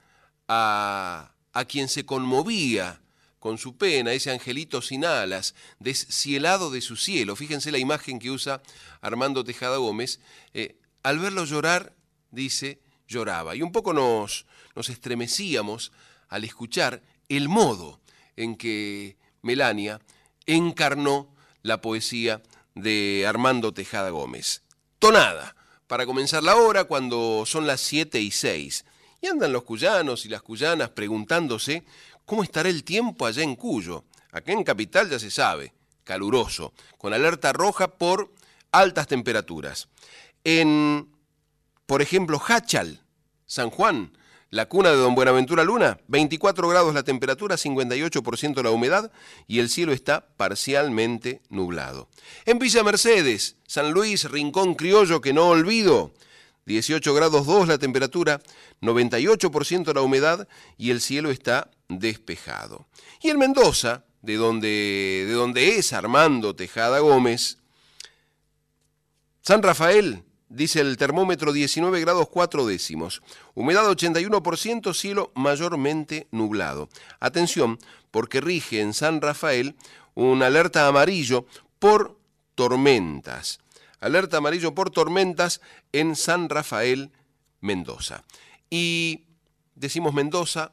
a, a quien se conmovía con su pena, ese angelito sin alas, descielado de su cielo. Fíjense la imagen que usa Armando Tejada Gómez. Eh, al verlo llorar, dice, lloraba. Y un poco nos, nos estremecíamos al escuchar el modo en que Melania encarnó la poesía de Armando Tejada Gómez. Tonada, para comenzar la hora cuando son las 7 y 6. Andan los cuyanos y las cuyanas preguntándose cómo estará el tiempo allá en Cuyo. Acá en Capital ya se sabe, caluroso, con alerta roja por altas temperaturas. En, por ejemplo, Hachal, San Juan, la cuna de don Buenaventura Luna, 24 grados la temperatura, 58% la humedad y el cielo está parcialmente nublado. En Villa Mercedes, San Luis, Rincón Criollo que no olvido, 18 grados 2 la temperatura, 98% la humedad y el cielo está despejado. Y en Mendoza, de donde, de donde es Armando Tejada Gómez, San Rafael, dice el termómetro 19 grados 4 décimos, humedad 81%, cielo mayormente nublado. Atención, porque rige en San Rafael una alerta amarillo por tormentas alerta amarillo por tormentas en San Rafael, Mendoza. Y decimos Mendoza,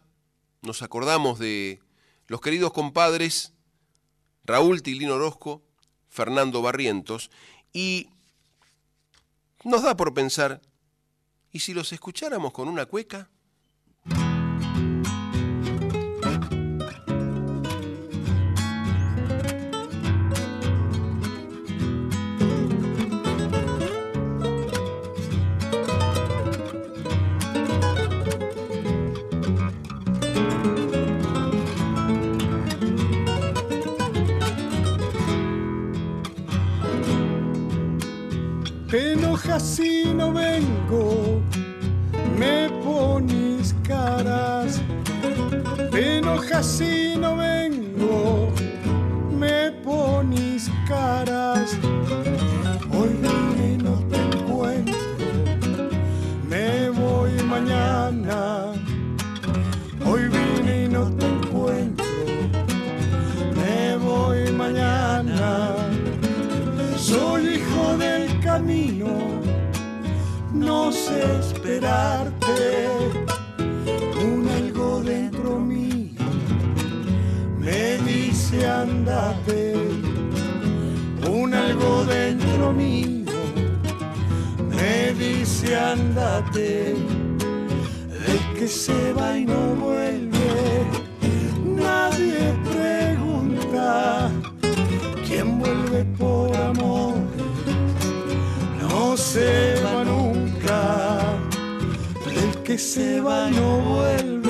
nos acordamos de los queridos compadres Raúl Tilín Orozco, Fernando Barrientos, y nos da por pensar, ¿y si los escucháramos con una cueca? Te enojas si no vengo, me pones caras. Te enojas si no vengo, me pones caras. Sé esperarte. Un algo dentro mío me dice andate. Un algo dentro mío me dice andate. El que se va y no vuelve, nadie pregunta quién vuelve por amor no se que se va no vuelve,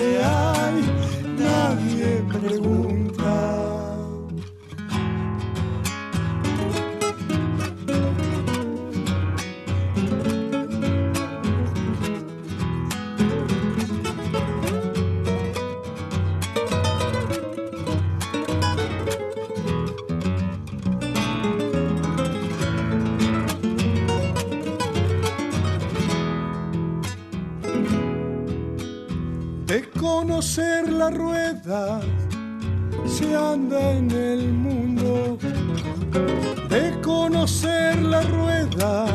conocer la rueda se anda en el mundo. De conocer la rueda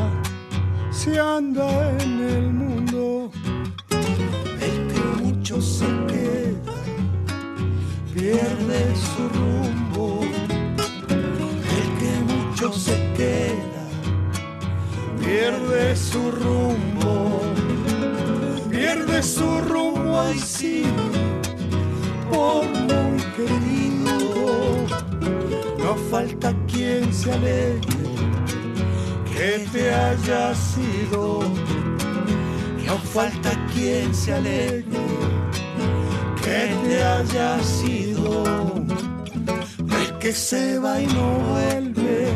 se anda en el mundo. El que mucho se queda pierde su rumbo. El que mucho se queda, pierde su rumbo. Su rumbo, ahí sí, por muy querido. No falta quien se alegre que te haya sido. No falta quien se alegre que te haya sido. El que se va y no vuelve,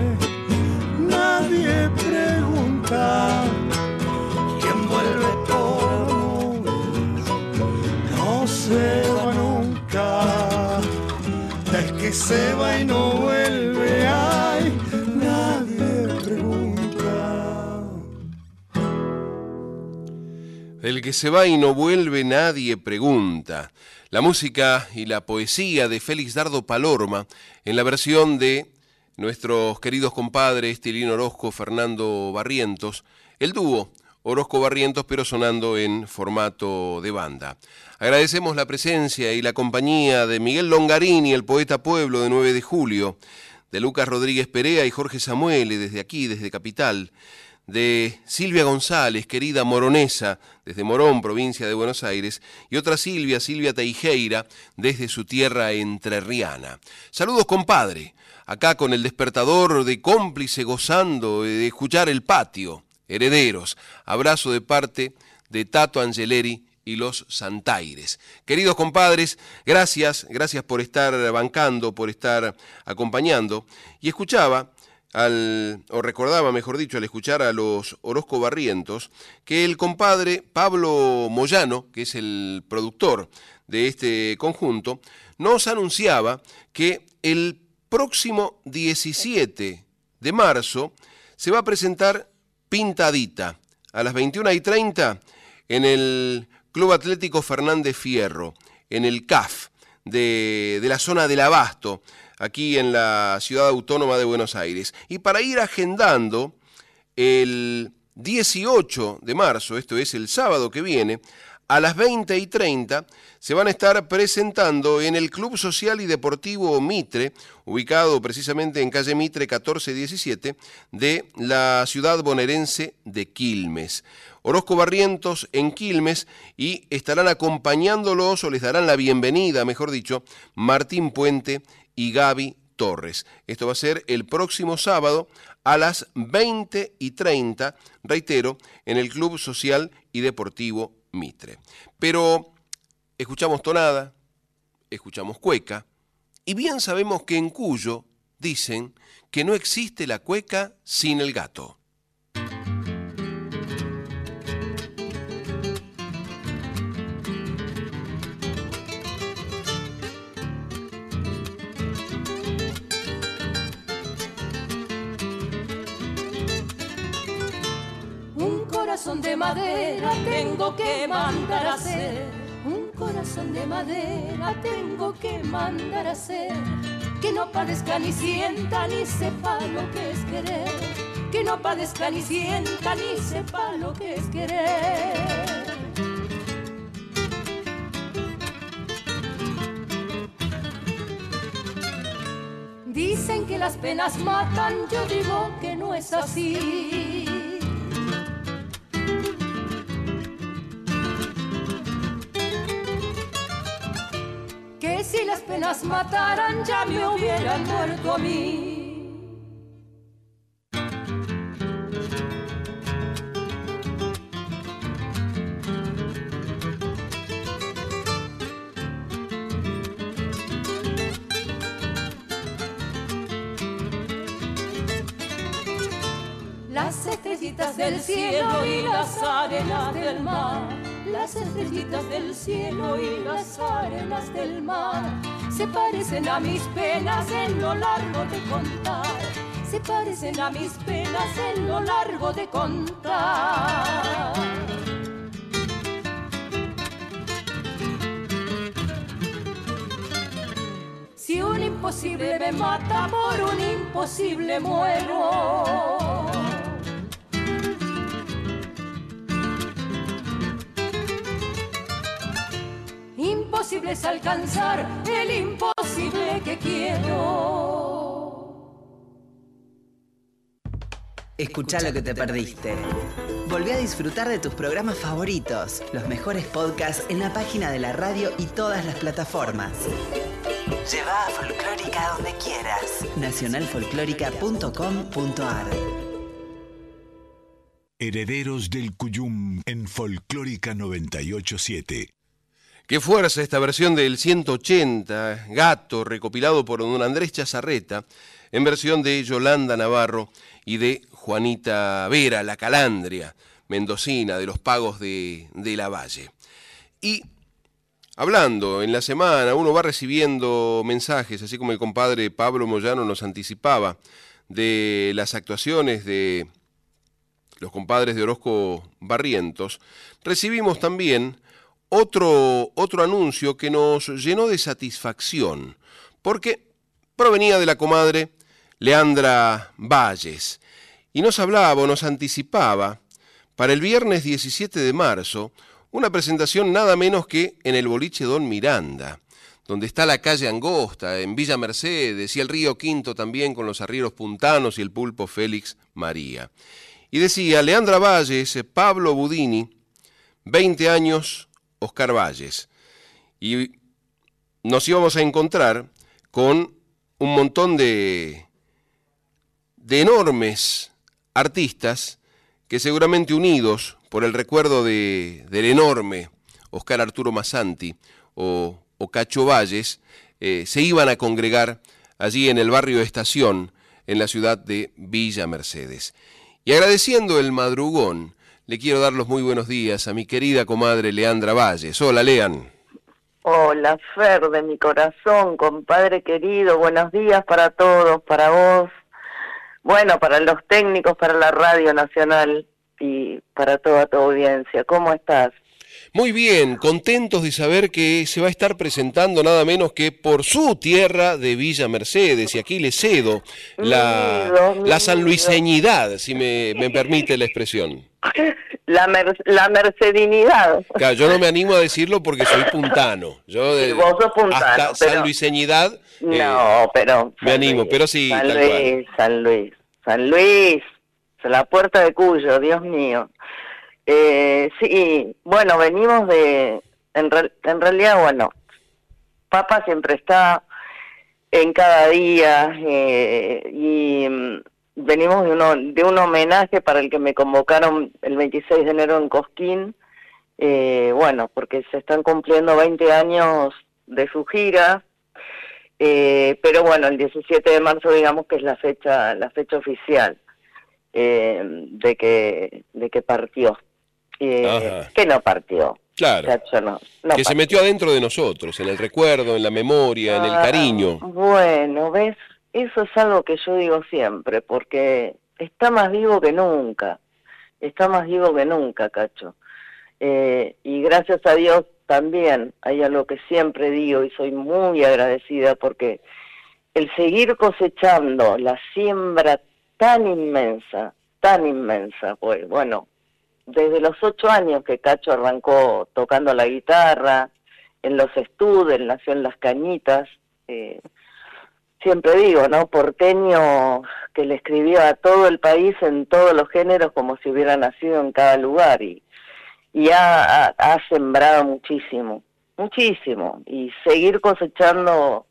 nadie pregunta. No se va nunca. El que se va y no vuelve, ay, nadie pregunta. El que se va y no vuelve nadie pregunta. La música y la poesía de Félix Dardo Palorma en la versión de nuestros queridos compadres Tilín Orozco, Fernando Barrientos, el dúo Orozco Barrientos pero sonando en formato de banda. Agradecemos la presencia y la compañía de Miguel Longarini, el poeta pueblo de 9 de julio, de Lucas Rodríguez Perea y Jorge Samuele desde aquí, desde Capital, de Silvia González, querida moronesa, desde Morón, provincia de Buenos Aires, y otra Silvia, Silvia Teijeira, desde su tierra entrerriana. Saludos, compadre, acá con el despertador de cómplice gozando de escuchar el patio. Herederos, abrazo de parte de Tato Angeleri y los Santaires. Queridos compadres, gracias, gracias por estar bancando, por estar acompañando. Y escuchaba al, o recordaba, mejor dicho, al escuchar a los Orozco Barrientos, que el compadre Pablo Moyano, que es el productor de este conjunto, nos anunciaba que el próximo 17 de marzo se va a presentar Pintadita a las 21 y 30 en el Club Atlético Fernández Fierro, en el CAF de, de la zona del Abasto, aquí en la ciudad autónoma de Buenos Aires. Y para ir agendando el 18 de marzo, esto es el sábado que viene, a las 20 y 30 se van a estar presentando en el Club Social y Deportivo Mitre, ubicado precisamente en calle Mitre 1417 de la ciudad bonaerense de Quilmes. Orozco Barrientos en Quilmes y estarán acompañándolos o les darán la bienvenida, mejor dicho, Martín Puente y Gaby Torres. Esto va a ser el próximo sábado a las 20 y 30, reitero, en el Club Social y Deportivo Mitre. Pero escuchamos tonada, escuchamos cueca, y bien sabemos que en Cuyo dicen que no existe la cueca sin el gato. Corazón de madera tengo que mandar a hacer. Un corazón de madera tengo que mandar a hacer. Que no padezca ni sienta ni sepa lo que es querer. Que no padezca ni sienta ni sepa lo que es querer. Dicen que las penas matan, yo digo que no es así. Las penas mataran ya me hubieran muerto a mí. Las estrellitas del cielo y las arenas del mar las estrellitas del cielo y las arenas del mar se parecen a mis penas en lo largo de contar. Se parecen a mis penas en lo largo de contar. Si un imposible me mata, por un imposible muero. Imposible es alcanzar el imposible Escucha lo que te perdiste. Volví a disfrutar de tus programas favoritos, los mejores podcasts en la página de la radio y todas las plataformas. Lleva a Folclórica donde quieras. Nacionalfolclórica.com.ar Herederos del Cuyum en Folclórica 987. Qué fuerza esta versión del 180, Gato, recopilado por don Andrés Chazarreta, en versión de Yolanda Navarro y de Juanita Vera, la calandria mendocina de los pagos de, de la Valle. Y hablando en la semana, uno va recibiendo mensajes, así como el compadre Pablo Moyano nos anticipaba, de las actuaciones de los compadres de Orozco Barrientos, recibimos también otro, otro anuncio que nos llenó de satisfacción, porque provenía de la comadre Leandra Valles, y nos hablaba o nos anticipaba para el viernes 17 de marzo una presentación nada menos que en el boliche Don Miranda, donde está la calle Angosta, en Villa Mercedes y el río Quinto también con los arrieros puntanos y el pulpo Félix María. Y decía, Leandra Valles, Pablo Budini, 20 años Oscar Valles. Y nos íbamos a encontrar con un montón de, enormes artistas que seguramente unidos por el recuerdo de, del enorme Oscar Arturo Massanti o, Cacho Valles, eh, se iban a congregar allí en el barrio Estación, en la ciudad de Villa Mercedes. Y agradeciendo el madrugón, le quiero dar los muy buenos días a mi querida comadre Leandra Valles. Hola, Lean. Hola, Fer de mi corazón, compadre querido. Buenos días para todos, para vos, bueno, para los técnicos, para la Radio Nacional y para toda tu audiencia. ¿Cómo estás? Muy bien, contentos de saber que se va a estar presentando nada menos que por su tierra de Villa Mercedes, y aquí le cedo la, la sanluiseñidad, si me, me permite la expresión. La, la mercedinidad. Claro, yo no me animo a decirlo porque soy puntano. Yo de, vos sos puntano. Hasta sanluiseñidad. No, pero. Me animo, pero sí. San Luis, San Luis. San Luis, la puerta de Cuyo, Dios mío. Eh, sí, bueno, venimos de. En, en realidad, bueno, Papa siempre está en cada día eh, y mm, venimos de, uno, de un homenaje para el que me convocaron el 26 de enero en Cosquín, eh, bueno, porque se están cumpliendo 20 años de su gira, eh, pero bueno, el 17 de marzo digamos que es la fecha, la fecha oficial eh, de que de que partió, que no partió. Claro. que se metió adentro de nosotros, en el recuerdo, en la memoria, en el ah, cariño. Bueno, ves, eso es algo que yo digo siempre, porque está más vivo que nunca, está más vivo que nunca, Cacho. Eh, y gracias a Dios también hay algo que siempre digo y soy muy agradecida porque el seguir cosechando la siembra tan inmensa, tan inmensa, pues bueno, desde los ocho años que Cacho arrancó tocando la guitarra, en los estudios, nació en Las Cañitas, eh, siempre digo, ¿no? Porteño que le escribió a todo el país en todos los géneros como si hubiera nacido en cada lugar y, y ha, ha, sembrado muchísimo, muchísimo. Y seguir cosechando,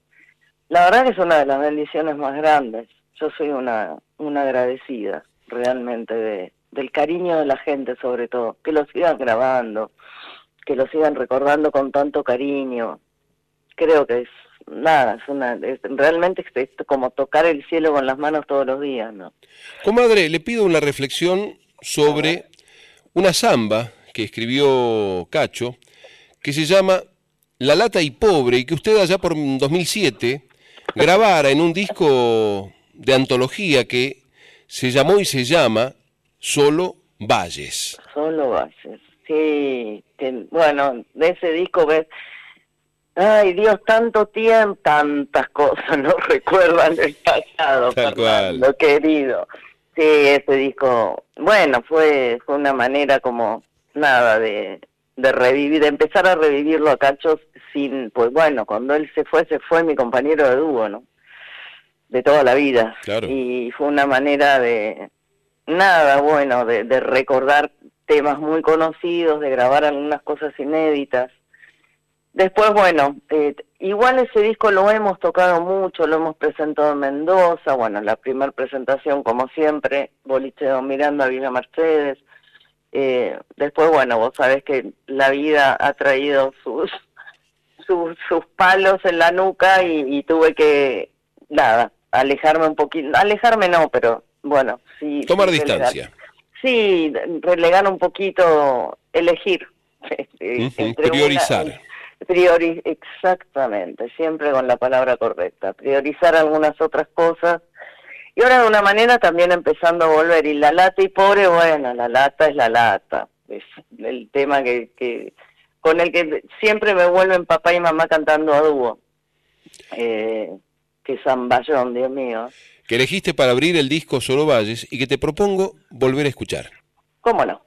la verdad que es una de las bendiciones más grandes. Yo soy una, una agradecida realmente de, del cariño de la gente sobre todo, que lo sigan grabando, que lo sigan recordando con tanto cariño. Creo que es nada, es una, realmente es como tocar el cielo con las manos todos los días, ¿no? Comadre, le pido una reflexión sobre una samba que escribió Cacho, que se llama La lata y pobre, y que usted allá por 2007 grabara en un disco de antología que se llamó y se llama Solo Valles. Solo Valles, sí, bueno, de ese disco ves Ay, Dios, tanto tiempo, tantas cosas no recuerdan el pasado, lo querido. Sí, ese disco, bueno, fue, fue una manera como, nada, de, de revivir, de empezar a revivirlo a Cachos sin, pues bueno, cuando él se fue, se fue mi compañero de dúo, ¿no? de toda la vida. Claro. Y fue una manera de, nada, bueno, de, de recordar temas muy conocidos, de grabar algunas cosas inéditas. Después, bueno, eh, igual ese disco lo hemos tocado mucho, lo hemos presentado en Mendoza, bueno, la primera presentación, como siempre, Boliche Don Miranda, Villa Mercedes. Eh, después, bueno, vos sabés que la vida ha traído sus, sus, sus palos en la nuca y, y tuve que, nada, alejarme un poquito, alejarme no, pero bueno, sí. Tomar sí, relegar. distancia. Sí, relegar un poquito, elegir. Entre una- Priorizar. Priori exactamente, siempre con la palabra correcta. Priorizar algunas otras cosas. Y ahora de una manera también empezando a volver. Y la lata y pobre, bueno, la lata es la lata. Es el tema que, que con el que siempre me vuelven papá y mamá cantando a dúo. Eh, que zamballón, Dios mío. Que elegiste para abrir el disco Solo Valles y que te propongo volver a escuchar. ¿Cómo no?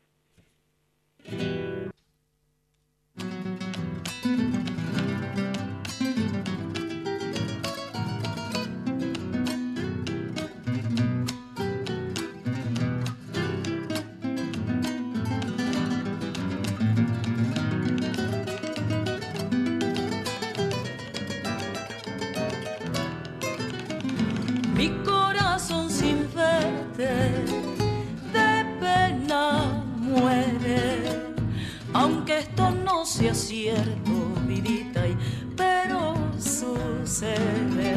Sea cierto, vidita, y- pero sucede.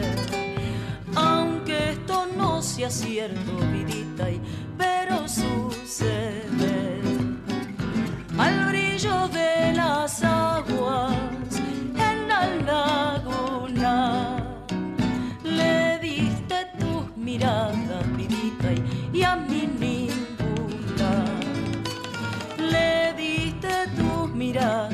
Aunque esto no sea cierto, vidita, y- pero sucede. Al brillo de las aguas en la laguna le diste tus miradas, vidita, y, y a mí ninguna. Le diste tus miradas,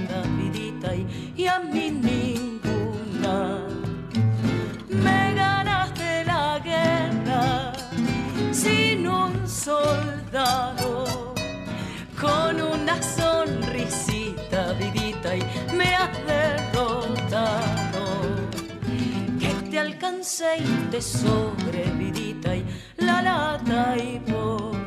sonrisita, vidita, y me has derrotado que te alcancé y te sobrevidita y la lata y pobre.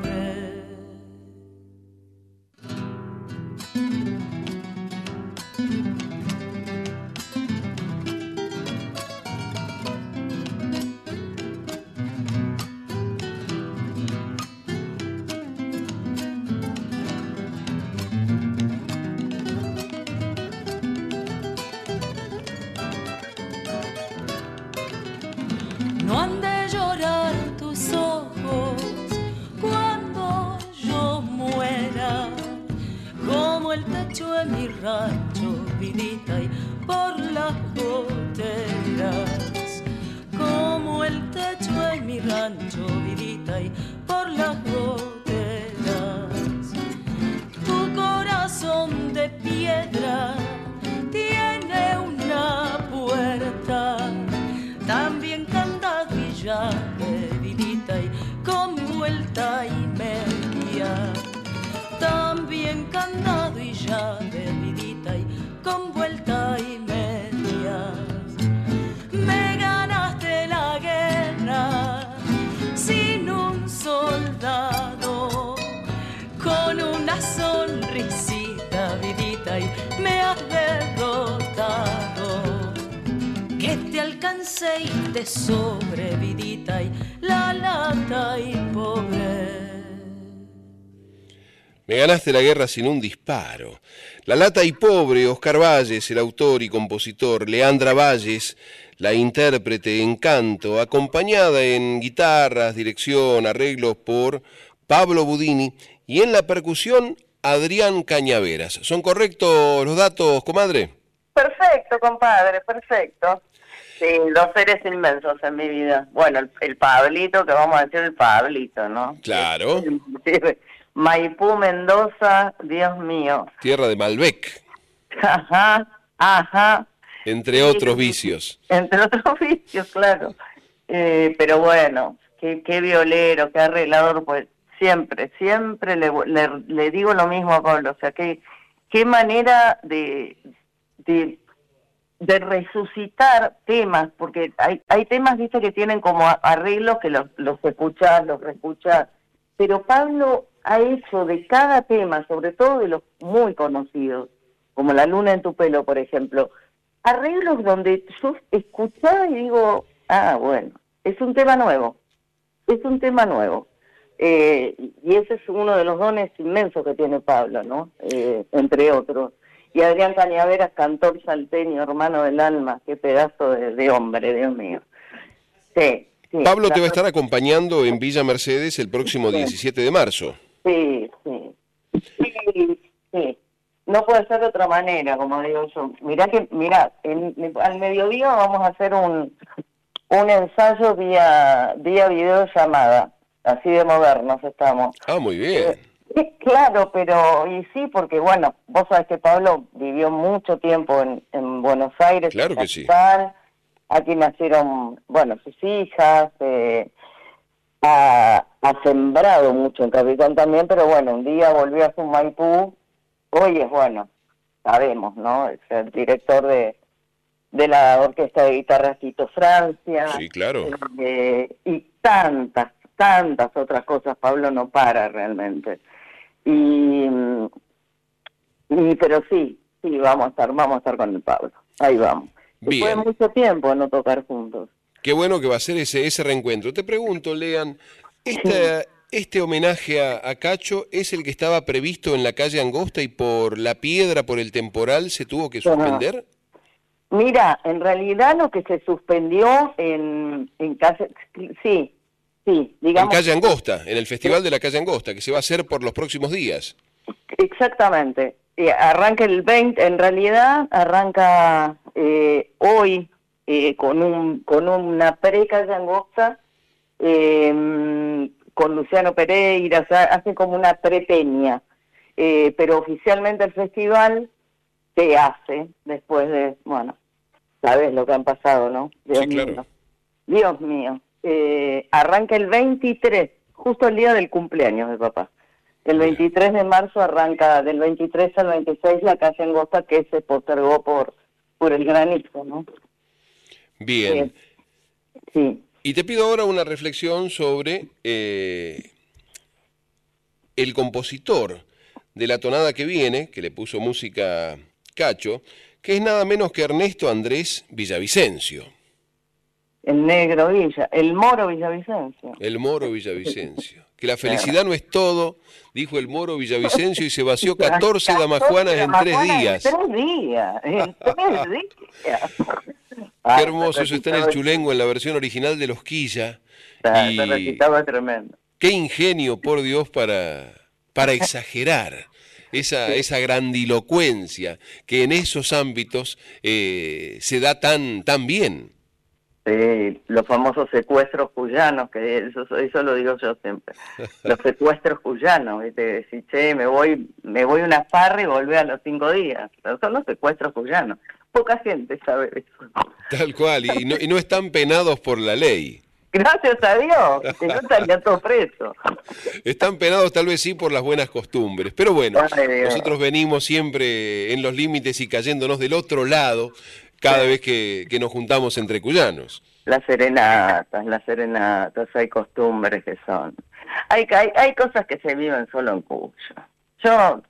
Alcancé y te sobrevidita, y la lata y pobre. Me ganaste la guerra sin un disparo. La lata y pobre, Oscar Valles, el autor y compositor, Leandra Valles, la intérprete en canto, acompañada en guitarras, dirección, arreglos por Pablo Budini y en la percusión Adrián Cañaveras. ¿Son correctos los datos, comadre? Perfecto, compadre, perfecto. Sí, dos seres inmensos en mi vida. Bueno, el, el Pablito, que vamos a decir el Pablito, ¿no? Claro. Maipú, Mendoza, Dios mío. Tierra de Malbec, Ajá, ajá. entre otros vicios. Entre otros vicios, claro. Eh, pero bueno, qué, qué violero, qué arreglador, pues siempre, siempre le, le, le digo lo mismo a Pablo. O sea, qué, qué manera de, de de resucitar temas, porque hay, hay temas, viste, que tienen como arreglos que los, los escuchás, los reescuchás, pero Pablo ha hecho de cada tema, sobre todo de los muy conocidos, como La luna en tu pelo, por ejemplo, arreglos donde yo escuchaba y digo, ah, bueno, es un tema nuevo, es un tema nuevo. Eh, y ese es uno de los dones inmensos que tiene Pablo, ¿no? Eh, entre otros. Y Adrián Cañaveras, cantor salteño, hermano del alma, qué pedazo de, hombre, Dios mío. Sí, Pablo te va a estar acompañando en Villa Mercedes el próximo 17 de marzo. Sí, sí. Sí, sí. No puede ser de otra manera, como digo yo. Mirá que, mirá, al mediodía vamos a hacer un, un ensayo vía, vía videollamada así de modernos estamos. Ah, muy bien. Eh, claro, pero y sí, porque bueno, vos sabés que Pablo vivió mucho tiempo en, en Buenos Aires. Claro que sí. Aquí nacieron, bueno, sus hijas, eh, ha, sembrado mucho en Capitán también, pero bueno, un día volvió a su Maipú, hoy es bueno, sabemos, ¿no? Es el director de, de la Orquesta de Guitarra Francia. Sí, claro. Eh, y tantas, tantas otras cosas, Pablo no para realmente. Y, y pero sí, sí, vamos a estar, vamos a estar con el Pablo. Ahí vamos. Después de mucho tiempo no tocar juntos. Qué bueno que va a ser ese, ese reencuentro. Te pregunto, Lean, este, este homenaje a, Cacho es el que estaba previsto en la calle Angosta y por la piedra, por el temporal, se tuvo que suspender? Mira, en realidad lo que se suspendió en, en calle, sí, Sí, digamos. En Calle Angosta, en el Festival de la Calle Angosta, que se va a hacer por los próximos días. Exactamente. arranca el 20, en realidad arranca eh, hoy eh, con, un, con una pre-Calle Angosta, em, con Luciano Pereira, o sea, hace como una prepeña. Eh, pero oficialmente el festival se hace después de, bueno, sabes lo que han pasado, ¿no? Dios mío. Dios mío eh, arranca el 23, justo el día del cumpleaños de papá. El 23 de marzo arranca del 23 al 26 la calle Angosta que se postergó por, por el granizo, ¿no? Bien. sí. Y te pido ahora una reflexión sobre eh, el compositor de la tonada que viene, que le puso música Cacho, que es nada menos que Ernesto Andrés Villavicencio el negro Villa, el moro Villavicencio. El moro Villavicencio. Que la felicidad no es todo, dijo el moro Villavicencio y se vació 14 damajuanas en tres días. En tres días, en tres días. Qué hermoso, eso está en el chulengo, en la versión original de Los Quilla. Y tremendo. Qué ingenio, por Dios, para, para exagerar. Esa, esa grandilocuencia que en esos ámbitos eh, se da tan, tan bien. Sí, los famosos secuestros cuyanos, que eso, eso lo digo yo siempre. Los secuestros cuyanos, ¿viste? Decir, che, me voy, me voy una farra y volví a los cinco días. son los secuestros cuyanos. Poca gente sabe eso. Tal cual, y no, y no están penados por la ley. Gracias a Dios, que no estaría todo preso. Están penados tal vez sí por las buenas costumbres, pero bueno, nosotros venimos siempre en los límites y cayéndonos del otro lado cada vez que, nos juntamos entre cuyanos. Las serenatas, las serenatas, hay costumbres que son. Hay, hay, hay cosas que se viven solo en Cuyo. Yo,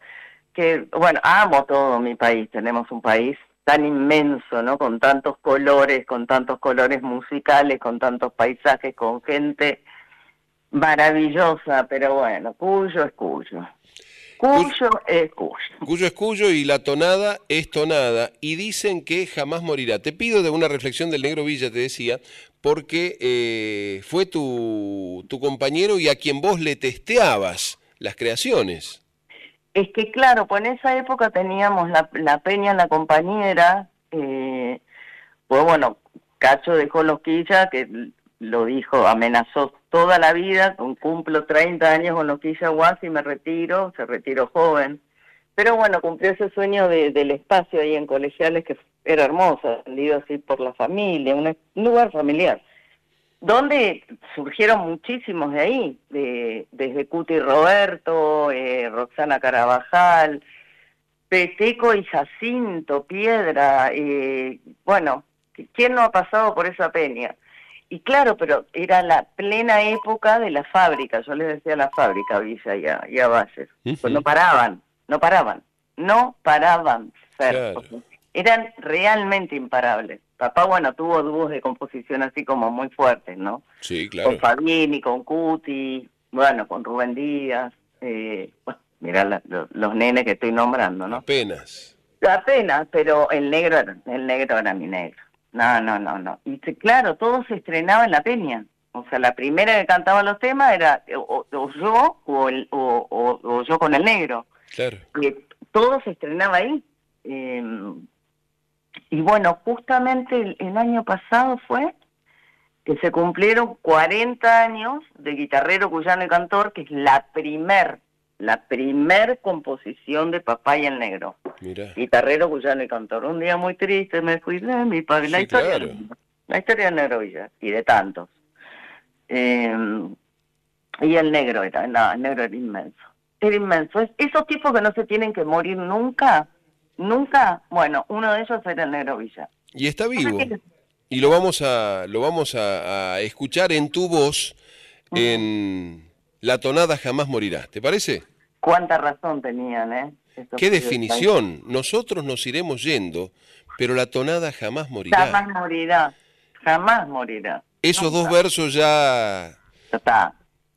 que, bueno, amo todo mi país, tenemos un país tan inmenso, ¿no? Con tantos colores, con tantos colores musicales, con tantos paisajes, con gente maravillosa, pero bueno, Cuyo es Cuyo. Cuyo es Cuyo. Cuyo es Cuyo y la tonada es tonada. Y dicen que jamás morirá. Te pido de una reflexión del Negro Villa, te decía, porque eh, fue tu, tu compañero y a quien vos le testeabas las creaciones. Es que claro, pues en esa época teníamos la, la peña, la compañera, eh, pues bueno, Cacho dejó Loquilla, que lo dijo, amenazó toda la vida, cumplo 30 años con Loquilla Guas y me retiro, se retiró joven. Pero bueno, cumplió ese sueño del espacio ahí en colegiales que era hermoso, atendido así por la familia, un, lugar familiar, donde surgieron muchísimos de ahí, de, desde Cuti Roberto, eh, Roxana Carabajal, Peteco y Jacinto, Piedra, y bueno, ¿quién no ha pasado por esa peña? Y claro, pero era la plena época de la fábrica, yo les decía la fábrica, Villa y a, y a Valles. Pues no paraban, no paraban, no paraban. Claro. Eran realmente imparables. Papá, bueno, tuvo dúos de composición así como muy fuertes, ¿no? Sí, claro. Con Fabini, con Cuti, bueno, con Rubén Díaz. Eh, bueno, mirá la- lo- los nenes que estoy nombrando, ¿no? Apenas. Apenas, pero el negro era, el negro era mi negro. No, no, no, no. Y claro, todo se estrenaba en la peña. O sea, la primera que cantaba los temas era o, o yo o, el, o, yo con el negro. Claro. Y todo se estrenaba ahí. Eh, y bueno, justamente el, el año pasado fue que se cumplieron 40 años de Guitarrero Cuyano y Cantor, que es la primer, la primer composición de Papá y el Negro. Mira. Guitarrero Cuyano y Cantor. Un día muy triste me fui de mi padre. La Sí, historia, claro. la historia del Negro Villa y de tantos. Eh, y el negro era, no, el negro era inmenso. Era inmenso. Es- esos tipos que no se tienen que morir nunca, nunca, bueno, uno de ellos era el negro Villa. Y está vivo. Y lo vamos a, lo vamos a, a escuchar en tu voz en La tonada jamás morirá. ¿Te parece? Cuánta razón tenían, ¿eh? Qué definición. Nosotros nos iremos yendo, pero la tonada jamás morirá. Jamás morirá, jamás morirá. Esos dos versos ya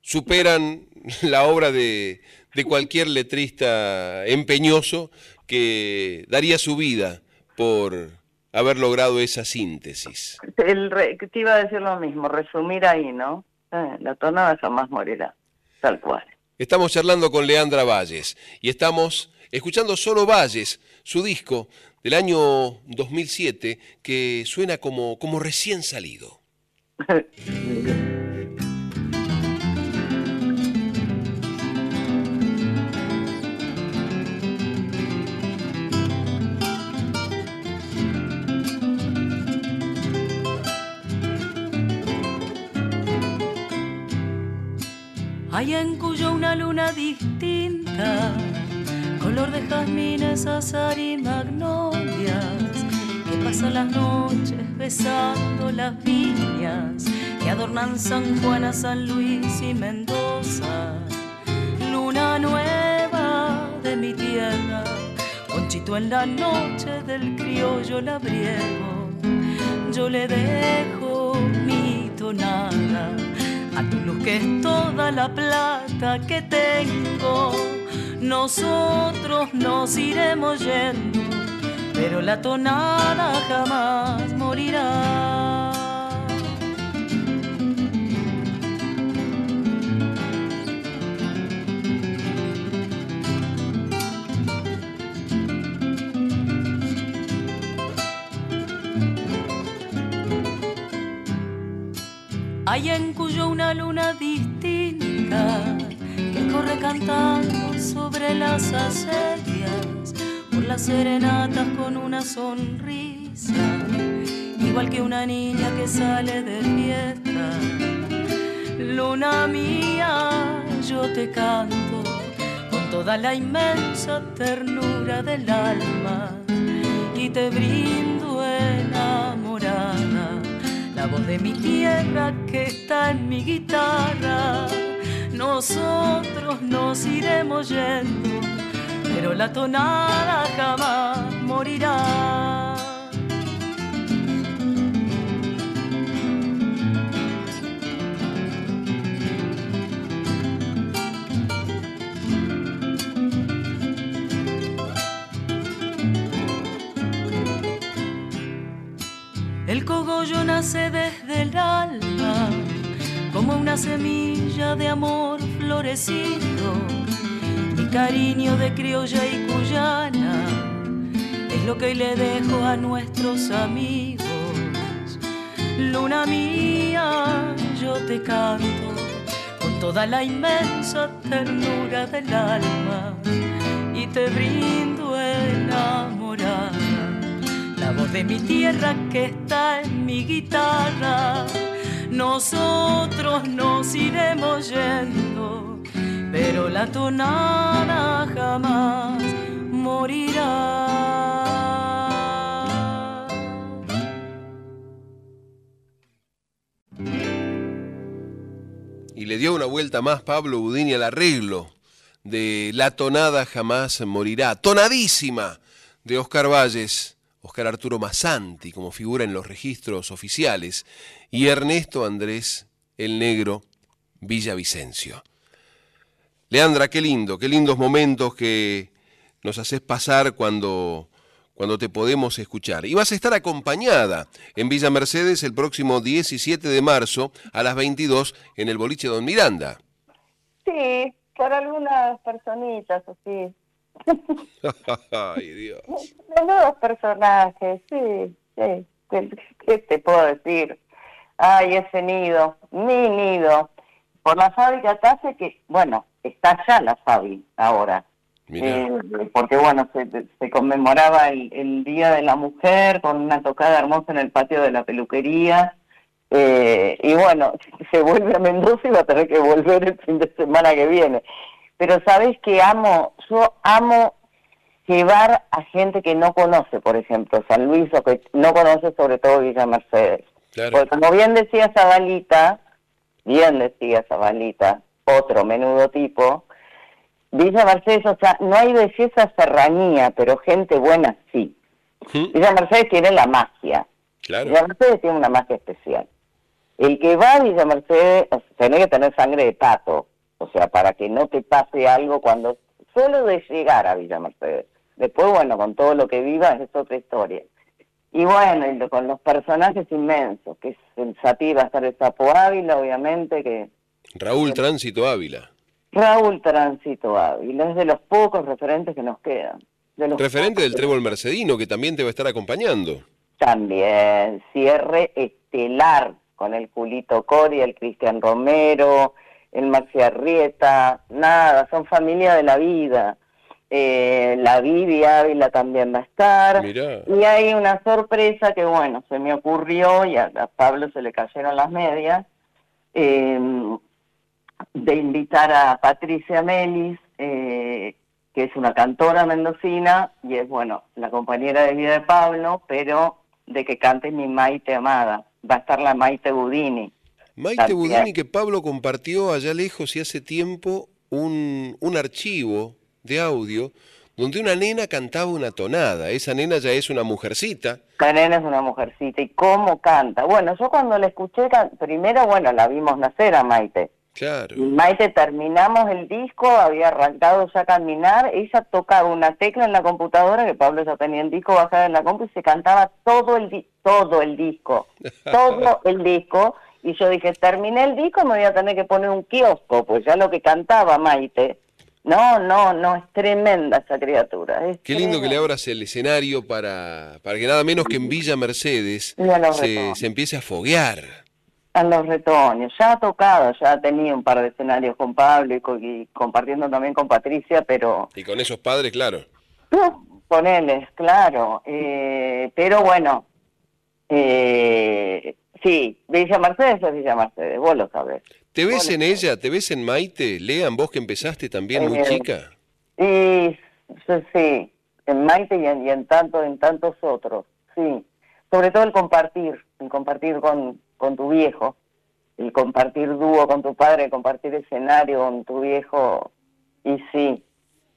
superan la obra de, de cualquier letrista empeñoso que daría su vida por haber logrado esa síntesis. El re- te iba a decir lo mismo, resumir ahí, ¿no? Eh, la tonada jamás morirá, tal cual. Estamos charlando con Leandra Valles y estamos escuchando solo Valles, su disco del año 2007 que suena como, como recién salido. Hay en Cuyo una luna distinta, color de jazmines, azar y magnolias, que pasa las noches besando las viñas que adornan San Juan, a San Luis y Mendoza. Luna nueva de mi tierra, conchito en la noche del criollo labriego, yo le dejo mi tonada a tu luz que es toda la plata que tengo. Nosotros nos iremos yendo, pero la tonada jamás morirá. Hay en Cuyo una luna distinta que corre cantando sobre las acequias, por las serenatas con una sonrisa, igual que una niña que sale de fiesta. Luna mía, yo te canto con toda la inmensa ternura del alma y te brindo la voz de mi tierra que está en mi guitarra. Nosotros nos iremos yendo, pero la tonada jamás morirá. El cogollo nace desde el alma, como una semilla de amor florecido. Mi cariño de criolla y cuyana es lo que le dejo a nuestros amigos. Luna mía, yo te canto con toda la inmensa ternura del alma y te brindo enamorada la voz de mi tierra que está en mi guitarra. Nosotros nos iremos yendo, pero la tonada jamás morirá. Y le dio una vuelta más Pablo Budini al arreglo de La tonada jamás morirá. Tonadísima de Oscar Valles, Oscar Arturo Massanti como figura en los registros oficiales y Ernesto Andrés el Negro Villavicencio. Leandra, qué lindo, qué lindos momentos que nos haces pasar cuando, cuando te podemos escuchar. Y vas a estar acompañada en Villa Mercedes el próximo 17 de marzo a las 22 en el boliche Don Miranda. Sí, por algunas personitas así. Ay, Dios. Personajes, sí, sí. ¿Qué, qué te puedo decir? Ay, ese nido, mi nido. Por la fábrica casi que, bueno, está ya la fábrica ahora. Eh, porque bueno, se, se conmemoraba el, el, Día de la Mujer con una tocada hermosa en el patio de la peluquería. Eh, y bueno, se vuelve a Mendoza y va a tener que volver el fin de semana que viene. Pero sabes que amo, yo amo llevar a gente que no conoce, por ejemplo, San Luis o que no conoce sobre todo Villa Mercedes. Claro. Porque como bien decía Zabalita, bien decía Zabalita, otro menudo tipo, Villa Mercedes, o sea, no hay belleza serranía, pero gente buena sí. Villa Mercedes tiene la magia. Claro. Villa Mercedes tiene una magia especial. El que va a Villa Mercedes, o sea, tiene que tener sangre de pato, o sea, para que no te pase algo cuando, solo de llegar a Villa Mercedes. Después, bueno, con todo lo que vivas es otra historia. Y bueno, y lo- con los personajes inmensos, que es el va a estar el Sapo Ávila, obviamente, que Raúl Tránsito Ávila. Raúl Tránsito Ávila es de los pocos referentes que nos quedan. De los Referente del Trébol Mercedino, que también te va a estar acompañando. También, cierre estelar con el Julito Cori, el Cristian Romero, el Maxi Arrieta, nada, son familia de la vida. Eh, la Vivi Ávila también va a estar. Mirá. Y hay una sorpresa que, bueno, se me ocurrió y a, a Pablo se le cayeron las medias, eh, de invitar a Patricia Melis, eh, que es una cantora mendocina y es, bueno, la compañera de vida de Pablo, pero de que cante mi Maite amada. Va a estar la Maite Budini. Maite. Budini, que Pablo compartió allá lejos y hace tiempo un, un archivo de audio donde una nena cantaba una tonada. Esa nena ya es una mujercita. La nena es una mujercita y cómo canta. Bueno, yo cuando la escuché, primero, bueno, la vimos nacer a Maite. Claro. Y Maite terminamos el disco, había arrancado ya a caminar, ella tocaba una tecla en la computadora, que Pablo ya tenía el disco bajado en la compu y se cantaba todo el, todo el disco, todo el disco. Y yo dije, terminé el disco, me voy a tener que poner un kiosco, pues ya lo que cantaba Maite. No, no, no, es tremenda esa criatura. es Qué lindo que le abras el escenario para, para que nada menos que en Villa Mercedes se, empiece a foguear. A los retoños, ya ha tocado, ya ha tenido un par de escenarios con Pablo y, co- y compartiendo también con Patricia, pero Y con esos padres, claro. Poneles, claro. Eh, pero bueno, eh, sí, Villa Mercedes es Villa Mercedes, vos lo sabés. ¿Te ves en ella? ¿Te ves en Maite? Lean, vos que empezaste también muy Eh, chica. Y sí, sí, en Maite y en, y en tanto, en tantos otros, sí. Sobre todo el compartir, el compartir con, con tu viejo, el compartir dúo con tu padre, el compartir escenario con tu viejo, y sí,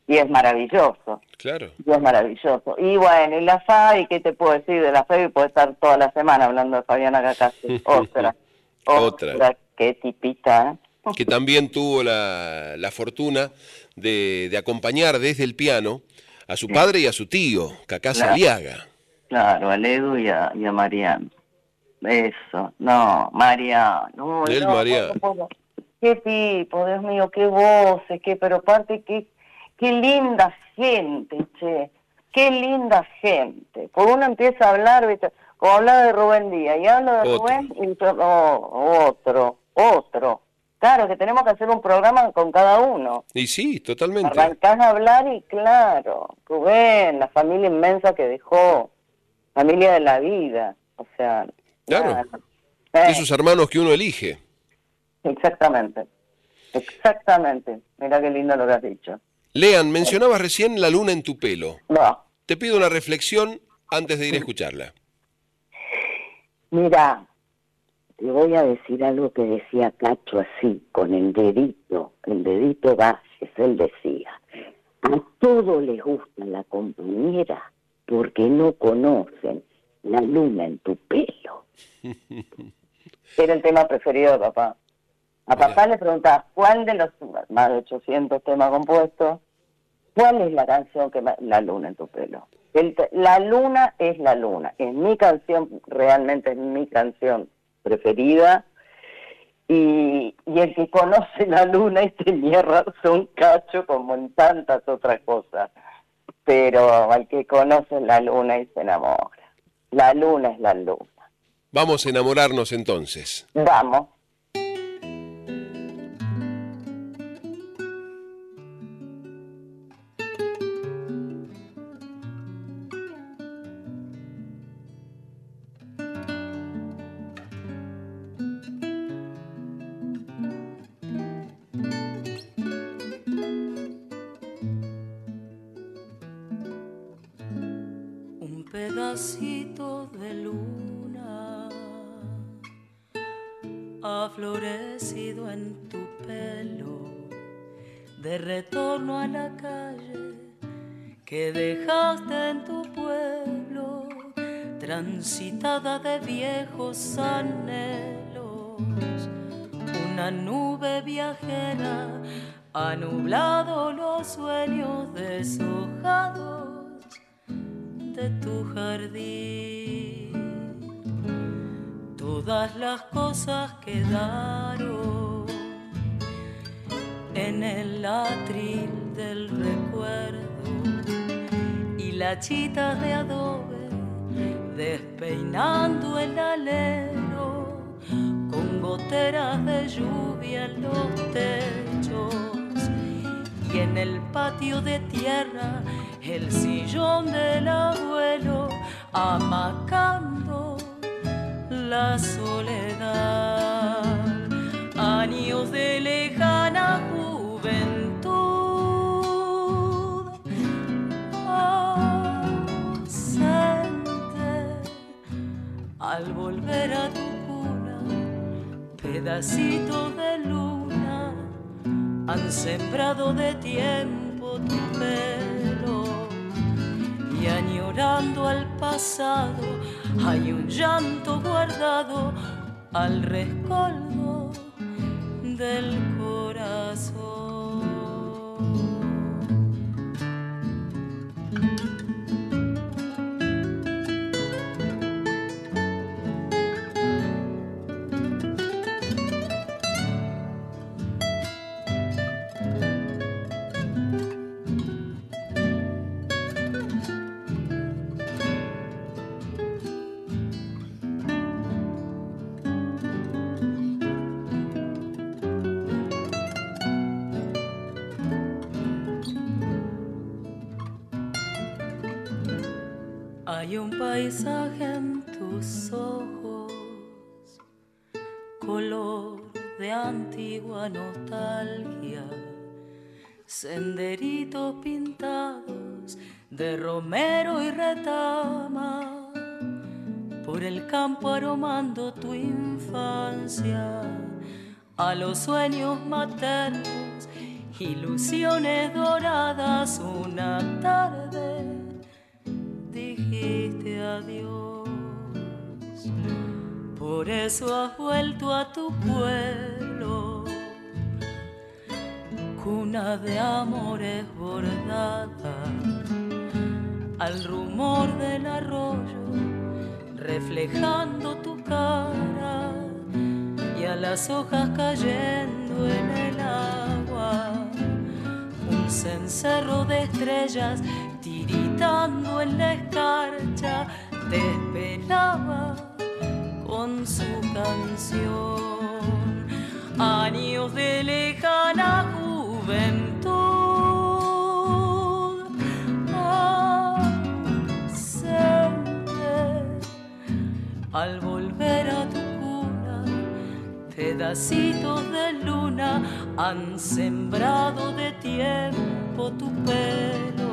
y es maravilloso. Claro. Y es maravilloso. Y bueno, y la Fabi, ¿qué te puedo decir de la Fabi? Puedo estar toda la semana hablando de Fabiana Cacase. Otra. Otra. Qué tipita, ¿eh? que también tuvo la, la fortuna de, de acompañar desde el piano a su padre y a su tío, Cacá Claro. Saliaga. Claro, a Edu y a, y a Mariano. Eso, no, Mariano. El no, Mariano. Qué tipo, Dios mío, qué voces, qué, pero aparte, qué, qué linda gente, che. Qué linda gente. Por uno empieza a hablar, ¿viste? como hablaba de Rubén Díaz, y habla de Otro. Rubén, y oh, otro, otro. Claro, que tenemos que hacer un programa con cada uno. Y sí, totalmente. Arrancás a hablar y claro, Rubén, la familia inmensa que dejó, familia de la vida, o sea, Claro. Eh, Esos hermanos que uno elige. exactamente, exactamente, mira qué lindo lo que has dicho. Lean, mencionabas recién la luna en tu pelo. No, Te pido una reflexión antes de ir a escucharla. mira, te voy a decir algo que decía Cacho así, con el dedito, el dedito Vázquez, él decía, a todos les gusta la compañera porque no conocen la luna en tu pelo. Era el tema preferido de papá. A papá le preguntaba, ¿cuál de los más de 800 temas compuestos, cuál es la canción que más, La luna en tu pelo? El la luna es la luna, es mi canción, realmente es mi canción preferida. Y, y el que conoce la luna y tenía razón, cacho, como en tantas otras cosas. Pero al que conoce la luna y se enamora. La luna es la luna. Vamos a enamorarnos entonces. Vamos. Quedaron en el atril del recuerdo y la chita de adobe despeinando el alero con goteras de lluvia en los techos y en el patio de tierra el sillón del abuelo amacando la soledad. Años de lejana juventud. Ausente al volver a tu cuna, pedacito de luna han sembrado de tiempo tu pelo y añorando al pasado hay un llanto guardado al rescoldo del corazón. Paisaje en tus ojos, color de antigua nostalgia, senderitos pintados de romero y retama, por el campo aromando tu infancia, a los sueños maternos, ilusiones doradas, una tarde dijiste adiós. Por eso has vuelto a tu pueblo, cuna de amores bordada, al rumor del arroyo, reflejando tu cara y a las hojas cayendo en el agua. Un cencerro de estrellas tiritando en la escarcha te esperaba con su canción. Años de lejana juventud. ausente, Al volver a tu cuna, pedacitos de luna han sembrado de tiempo tu pelo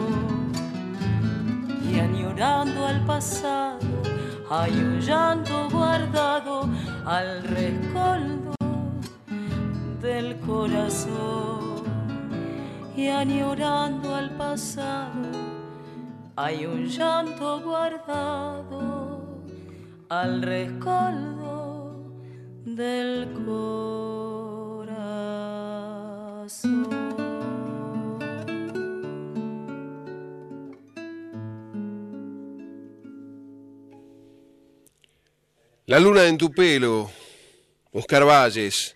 y añorando al pasado hay un llanto guardado al rescoldo del corazón y añorando al pasado hay un llanto guardado al rescoldo del corazón. La luna en tu pelo, Oscar Valles,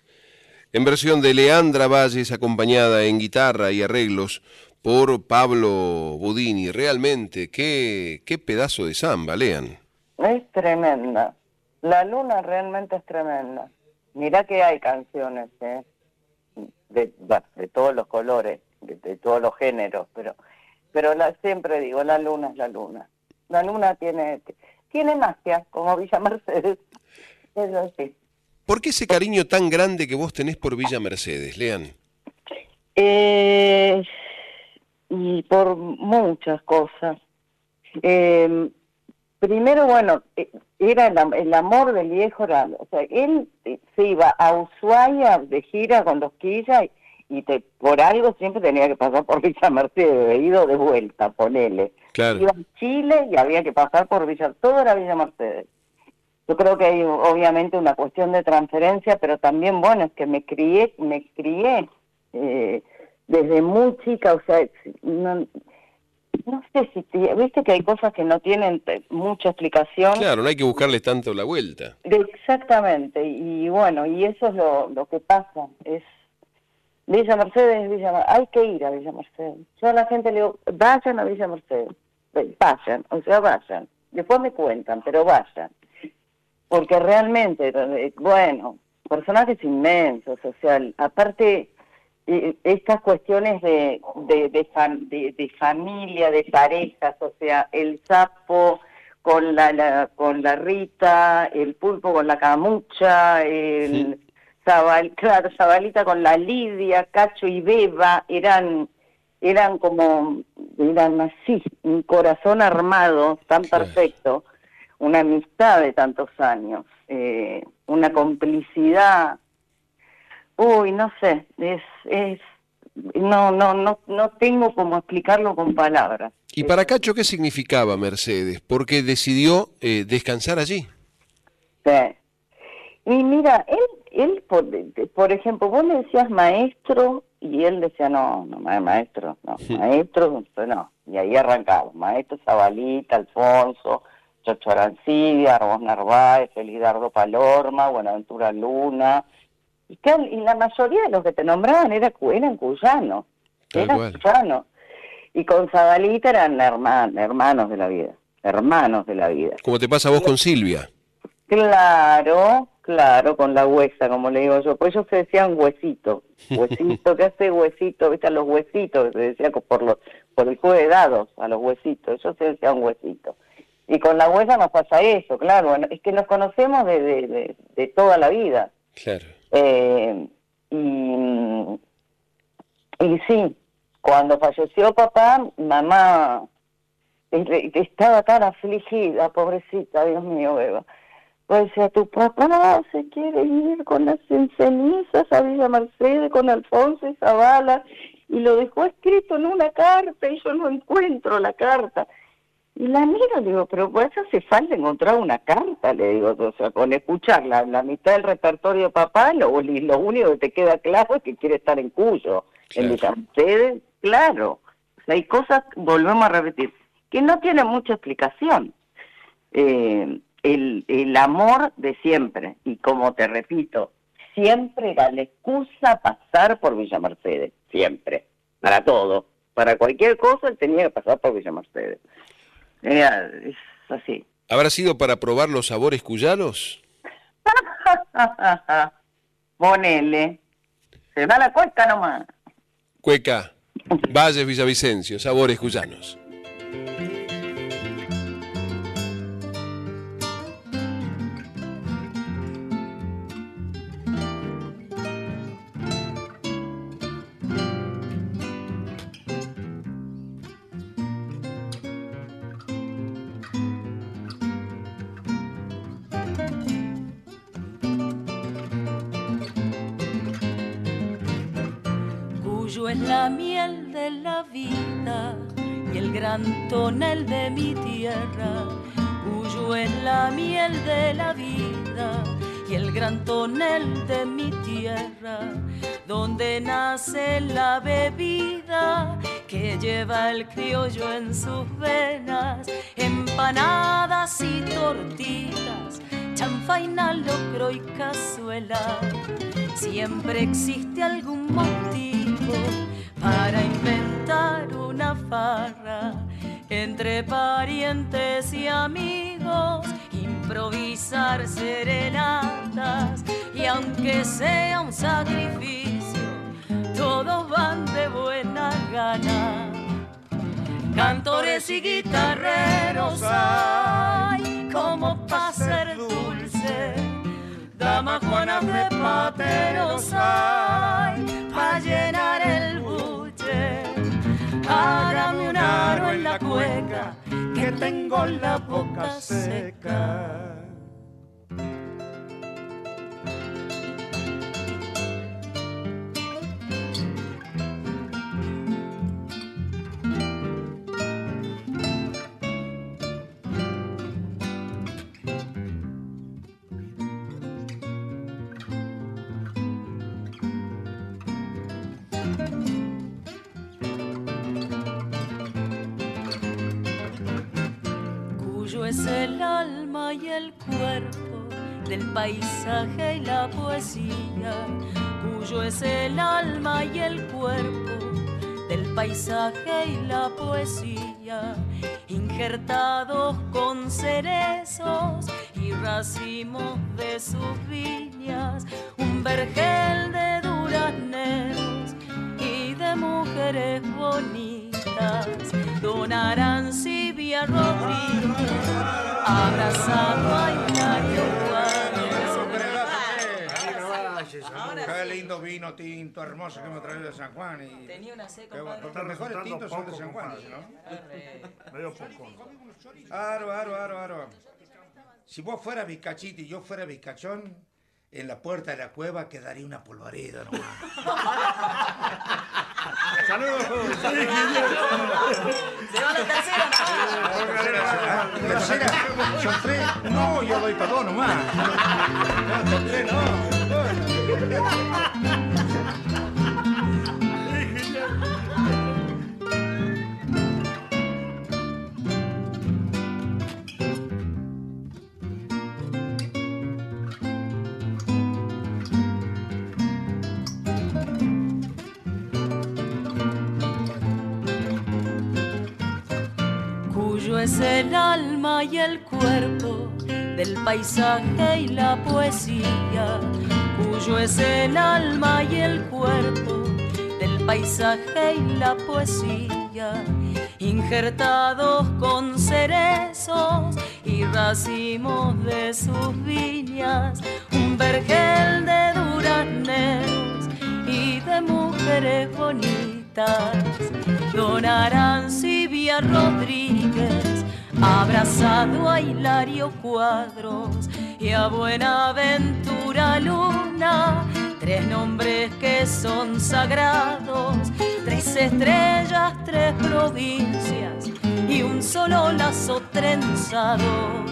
en versión de Leandra Valles acompañada en guitarra y arreglos por Pablo Budini. Realmente, qué, qué pedazo de samba, lean. Es tremenda. La luna realmente es tremenda. Mirá que hay canciones ¿eh? de, de todos los colores, de, todos los géneros, pero pero siempre digo, la luna es la luna. La luna tiene tiene magia, como Villa Mercedes. Eso sí. ¿Por qué ese cariño tan grande que vos tenés por Villa Mercedes, Lean? Eh, y por muchas cosas. Eh, primero, bueno, eh, era el, amor del viejo, o sea, él se iba a Ushuaia de gira con los quillas y, te, por algo siempre tenía que pasar por Villa Mercedes, he ido de vuelta, ponele. Iba a Chile y había que pasar por Villa, todo era Villa Mercedes. Yo creo que hay obviamente una cuestión de transferencia, pero también, bueno, es que me crié, me crié eh, desde muy chica, o sea, no, sé si, viste que hay cosas que no tienen mucha explicación. Claro, no hay que buscarle tanto la vuelta. Exactamente, y, bueno, y eso es lo, lo que pasa, es Villa Mercedes, Villa hay que ir a Villa Mercedes. Yo a la gente le digo, vayan a Villa Mercedes, vayan, o sea, vayan. Después me cuentan, pero vayan. Porque realmente, eh, bueno, personajes inmensos, o sea, aparte estas cuestiones de, de, de, familia, de parejas, o sea, el sapo con la, con la Rita, el pulpo con la camucha, el claro, Zabalita con la Lidia, Cacho y Beba, eran eran como, eran así, un corazón armado tan perfecto, una amistad de tantos años, eh, una complicidad Uy, no sé, es, es, no, no, no, no tengo cómo explicarlo con palabras. ¿Y para Cacho qué significaba Mercedes? Porque decidió eh, descansar allí. Sí. Y mira, él, él por, por ejemplo, vos le decías maestro y él decía, no, no, maestro, no, maestro, no. Y ahí arrancamos, maestro Zabalita, Alfonso, Chocho Arancibia, Arbos Narváez, Felidardo Palorma, Buenaventura Luna, y, y la mayoría de los que te nombraban era, eran cuyanos, eran cuyanos. Y con Zabalita eran hermanos de la vida, hermanos de la vida. Como te pasa a vos con Silvia. Claro, claro, con la huesa, como le digo yo. Pues ellos se decían huesito. Huesito, ¿qué hace huesito? ¿Viste? A los huesitos, se decía por, los, por el juego de dados, a los huesitos. Ellos se decían huesito. Y con la huesa nos pasa eso, claro. es que nos conocemos de, de, de toda la vida. Claro. Eh, y, y sí, cuando falleció papá, mamá estaba tan afligida, pobrecita, Dios mío, Eva. Pues decía, tu papá se quiere ir con las cenizas a Villa Mercedes, con Alfonso y Zavala, y lo dejó escrito en una carta y yo no encuentro la carta. Y la miro, digo, pero pues hace falta encontrar una carta, le digo, o sea, con escuchar la, mitad del repertorio de papá, lo, lo único que te queda claro es que quiere estar en Cuyo. En ustedes, claro. hay cosas, volvemos a repetir, que no tienen mucha explicación. Eh, el, el amor de siempre, y como te repito, siempre era la excusa pasar por Villa Mercedes, siempre, para todo. Para cualquier cosa él tenía que pasar por Villa Mercedes es así. ¿Habrá sido para probar los sabores cuyanos? Ponele. Se da la cueca nomás. Cueca, Valles Villavicencio, sabores cuyanos. Donde nace la bebida que lleva el criollo en sus venas, empanadas y tortitas, chanfaina, locro y cazuela. Siempre existe algún motivo para inventar una farra entre parientes y amigos improvisar serenatas y aunque sea un sacrificio, todos van de buena gana. Cantores y guitarreros hay como para ser dulce, damas juanas de pateros hay para llenar el buche. Hágame un aro en la cueca que tengo la boca seca. El alma y el cuerpo del paisaje y la poesía. Cuyo es el alma y el cuerpo del paisaje y la poesía. Injertados con cerezos y racimos de sus viñas. Un vergel de durazneros y de mujeres bonitas. Don Arancibia Rodríguez, abrazado a Hilario Qué lindo vino tinto, hermoso que me traído de San Juan. Y... Tenía una compadre. Los mejores tintos son de San Juan. ¿no? Medio poco. Aro, aro, aro, aro. Si vos fueras bizcachito y yo fuera bizcachón, en la puerta de la cueva quedaría una polvareda nomás. Saludos. Se va la tercera. Ah, Tercera, son tres. No, yo doy para dos nomás. No, son tres, Cuyo es el alma y el cuerpo del paisaje y la poesía. Cuyo es el alma y el cuerpo del paisaje y la poesía. Injertados con cerezos y racimos de sus viñas. Un vergel de durazneros y de mujeres bonitas. Don Arancibia Rodríguez, abrazado a Hilario Cuadros y a Buenaventura Luna, tres nombres que son sagrados, tres estrellas, tres provincias y un solo lazo trenzado.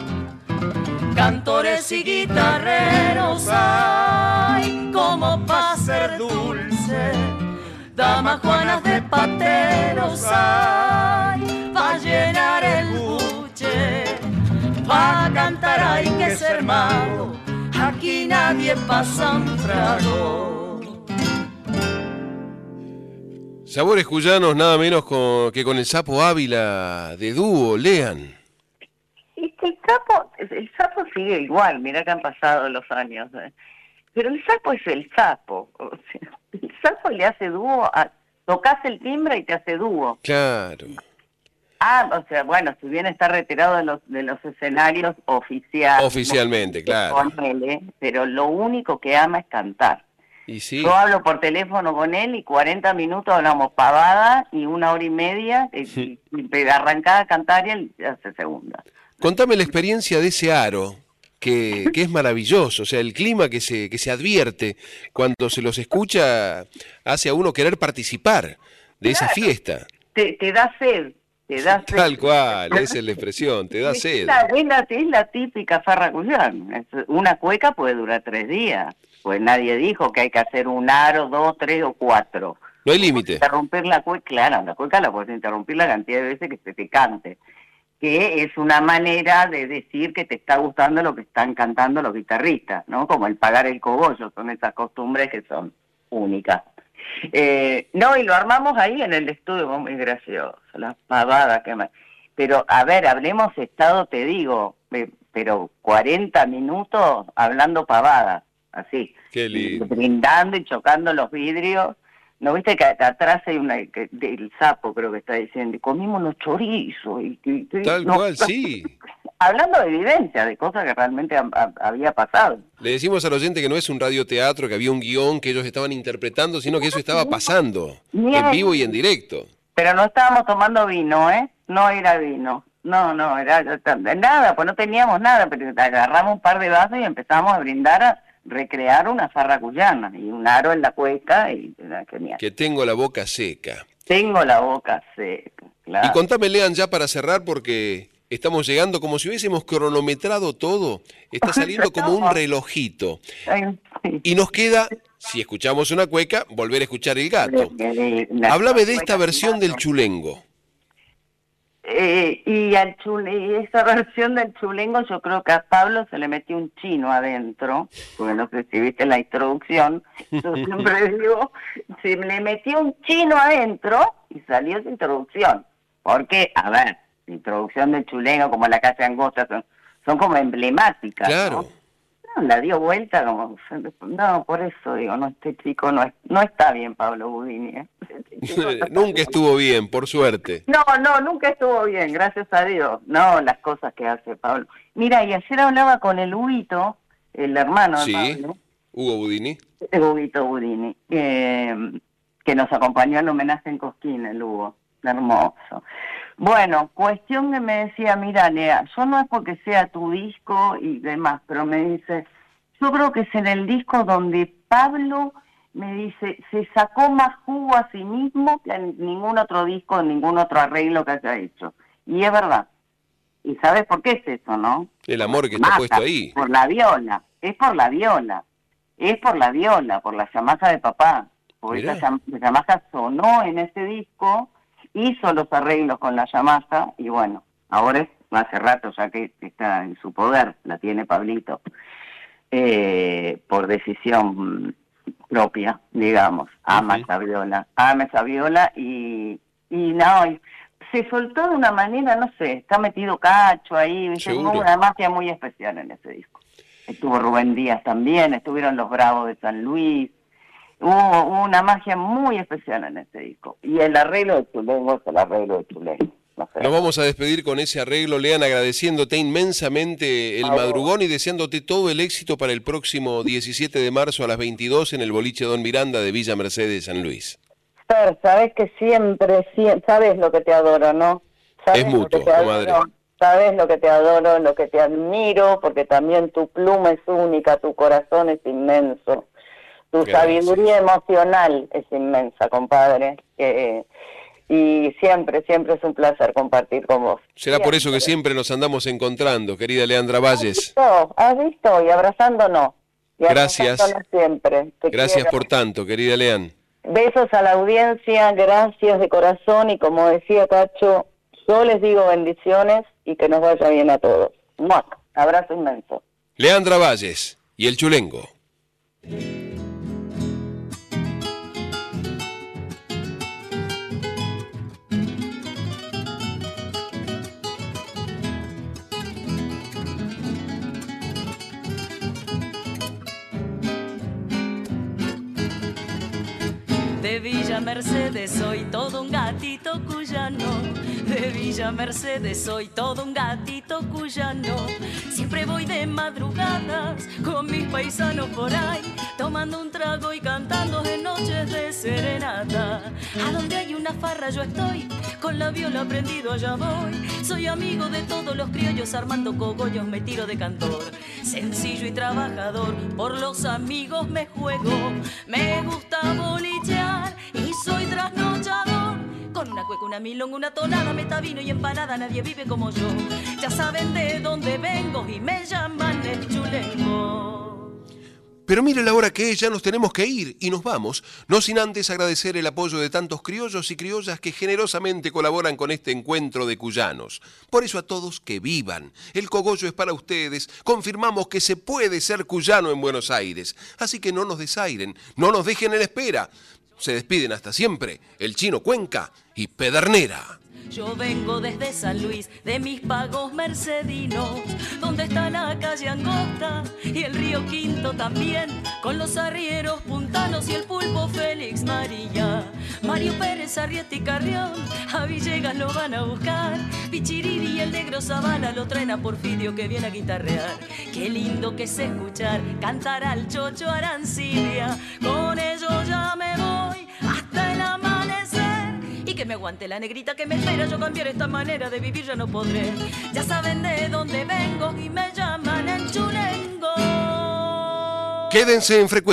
Cantores y guitarreros hay como para ser dulce damas juanas de pateros hay pa' llenar el pa' cantar hay que ser mago aquí nadie pasa un trago Sabores cuyanos nada menos con- que con el sapo Ávila de dúo, lean. Es que el sapo, el sapo sigue igual, mira que han pasado los años. eh. Pero el sapo es el sapo. o sea, el sapo le hace dúo, a, tocas el timbre y te hace dúo. Claro. Ah, o sea, bueno, si bien está retirado de los, de los escenarios oficiales. Oficialmente, claro. Con él, ¿eh? pero lo único que ama es cantar. Y sí. Yo hablo por teléfono con él y 40 minutos hablamos pavada y una hora y media y, y arrancada a cantar y él hace segunda. Contame la experiencia de ese aro que, que es maravilloso. O sea, el clima que se, que se advierte cuando se los escucha hace a uno querer participar de esa fiesta. Te, te da sed, te da sed. Tal cual, esa es la expresión, te da Es sed. la, es la- es la típica farra cuyán. Es- Una cueca puede durar tres días. Pues nadie dijo que hay que hacer un aro, dos, tres o cuatro. No hay límite. Interrumpir la cueca, claro, la cueca la puedes interrumpir la cantidad de veces que se te cante. Que es una manera de decir que te está gustando lo que están cantando los guitarristas, ¿no? Como el pagar el cogollo, son esas costumbres que son únicas. Eh, no, y lo armamos ahí en el estudio, muy gracioso, las pavadas que me... Pero, a ver, hablemos estado, te digo, eh, pero 40 minutos hablando pavadas, así, Qué lindo. brindando y chocando los vidrios. ¿No viste que atrás hay una, que, del sapo creo que está diciendo, y comimos los chorizos? Y, y- y- Tal no, cual, sí. Hablando de evidencia, de cosas que realmente ha- ha- había pasado. Le decimos al oyente que no es un radioteatro, que había un guion que ellos estaban interpretando, sino que eso estaba pasando en vivo y en directo. Pero no estábamos tomando vino, ¿eh? No era vino. No, no, era nada, pues no teníamos nada, pero agarramos un par de vasos y empezamos a brindar a recrear una farra cuyana y un aro en la cueca y genial. Que tengo la boca seca. Tengo la boca seca, claro. Y contame, Lean, ya para cerrar, porque estamos llegando como si hubiésemos cronometrado todo. Está saliendo como un relojito. Y nos queda, si escuchamos una cueca, volver a escuchar el gato. La- Háblame de esta versión del chulengo. Eh, y al chule, y esa versión del chulengo yo creo que a Pablo se le metió un chino adentro, porque no sé si viste la introducción, yo siempre digo, se le metió un chino adentro y salió esa introducción. Porque, a ver, introducción del chulengo como la calle angosta son, son como emblemáticas. Claro. No, la dio vuelta como... No, por eso digo, no, este chico no, es, no está bien, Pablo Budini. ¿eh? Este no Nunca estuvo bien, por suerte. no, no, nunca estuvo bien, gracias a Dios. No, las cosas que hace Pablo. Mira, y ayer hablaba con el Huguito, el hermano de Sí, Pablo, Hugo Budini. el Huguito Budini, eh, que nos acompañó al homenaje en Cosquín, el Hugo. Hermoso. Bueno, cuestión que me decía, mira, Lea, yo no es porque sea tu disco y demás, pero me dice, yo creo que es en el disco donde Pablo me dice, se sacó más jugo a sí mismo que en ningún otro disco, en ningún otro arreglo que haya hecho. Y es verdad. ¿Y sabes por qué es eso, no? El amor que está Yamaha, puesto ahí. Por la viola, es por la viola, es por la viola, por la Yamaha de papá. Porque Mirá. esa Yamaha sonó en ese disco, hizo los arreglos con la Yamaha y bueno, ahora es, hace rato ya que está en su poder, la tiene Pablito, eh, por decisión propia, digamos, ama esa viola, ama esa viola y, y no, y se soltó de una manera, no sé, está metido cacho ahí, hubo una magia muy especial en ese disco. Estuvo Rubén Díaz también, estuvieron los Bravos de San Luis, hubo, hubo una magia muy especial en ese disco. Y el arreglo de Chulengo es el arreglo de Chulengo. No sé. Nos vamos a despedir con ese arreglo, Lean, agradeciéndote inmensamente el madrugón y deseándote todo el éxito para el próximo 17 de marzo a las 22 en el boliche Don Miranda de Villa Mercedes, San Luis. Fer, sabes que siempre, sie- sabes lo que te adoro, ¿no? Sabes Es lo mutuo, que te adoro, comadre. Sabes lo que te adoro, lo que te admiro, porque también tu pluma es única, tu corazón es inmenso, tu sabiduría emocional es inmensa, compadre. Eh, y siempre, siempre es un placer compartir con vos. Será por eso que siempre nos andamos encontrando, querida Leandra Valles. No, has visto, y abrazándonos. Y Gracias. siempre. Te Gracias quiero. por tanto, querida Lean. Besos a la audiencia, gracias de corazón y como decía Cacho, yo les digo bendiciones y que nos vaya bien a todos. Abrazo inmenso. Leandra Valles y el Chulengo. De Villa Mercedes soy todo un gatito cuyano. De Villa Mercedes soy todo un gatito cuyano. Siempre voy de madrugadas con mis paisanos por ahí, tomando un trago y cantando en noches de serenata. A donde hay una farra yo estoy, con la viola prendido allá voy. Soy amigo de todos los criollos, armando cogollos me tiro de cantor. Sencillo y trabajador, por los amigos me juego. Me gusta bolichear y soy trasnochador. Con una cueca, una milonga, una tonada, metavino y empanada, nadie vive como yo. Ya saben de dónde vengo y me llaman el chulengo. Pero mire la hora que es, ya nos tenemos que ir y nos vamos, no sin antes agradecer el apoyo de tantos criollos y criollas que generosamente colaboran con este encuentro de cuyanos. Por eso a todos que vivan. El cogollo es para ustedes. Confirmamos que se puede ser cuyano en Buenos Aires. Así que no nos desairen, no nos dejen en espera. Se despiden hasta siempre el chino Cuenca y Pedernera. Yo vengo desde San Luis, de mis pagos mercedinos, donde está la calle Angosta y el río Quinto también, con los arrieros puntanos y el pulpo Félix María. Mario Pérez, Arrieta y Carrión, a Villegas lo van a buscar. Pichiriri y el negro Zavala lo traen a Porfirio que viene a guitarrear. Qué lindo que es escuchar cantar al chocho Arancilia. Con ellos ya me voy hasta el amanecer. Que me aguante la negrita que me espera, yo cambiar esta manera de vivir ya no podré. Ya saben de dónde vengo y me llaman el chulengo. Quédense en frecuencia.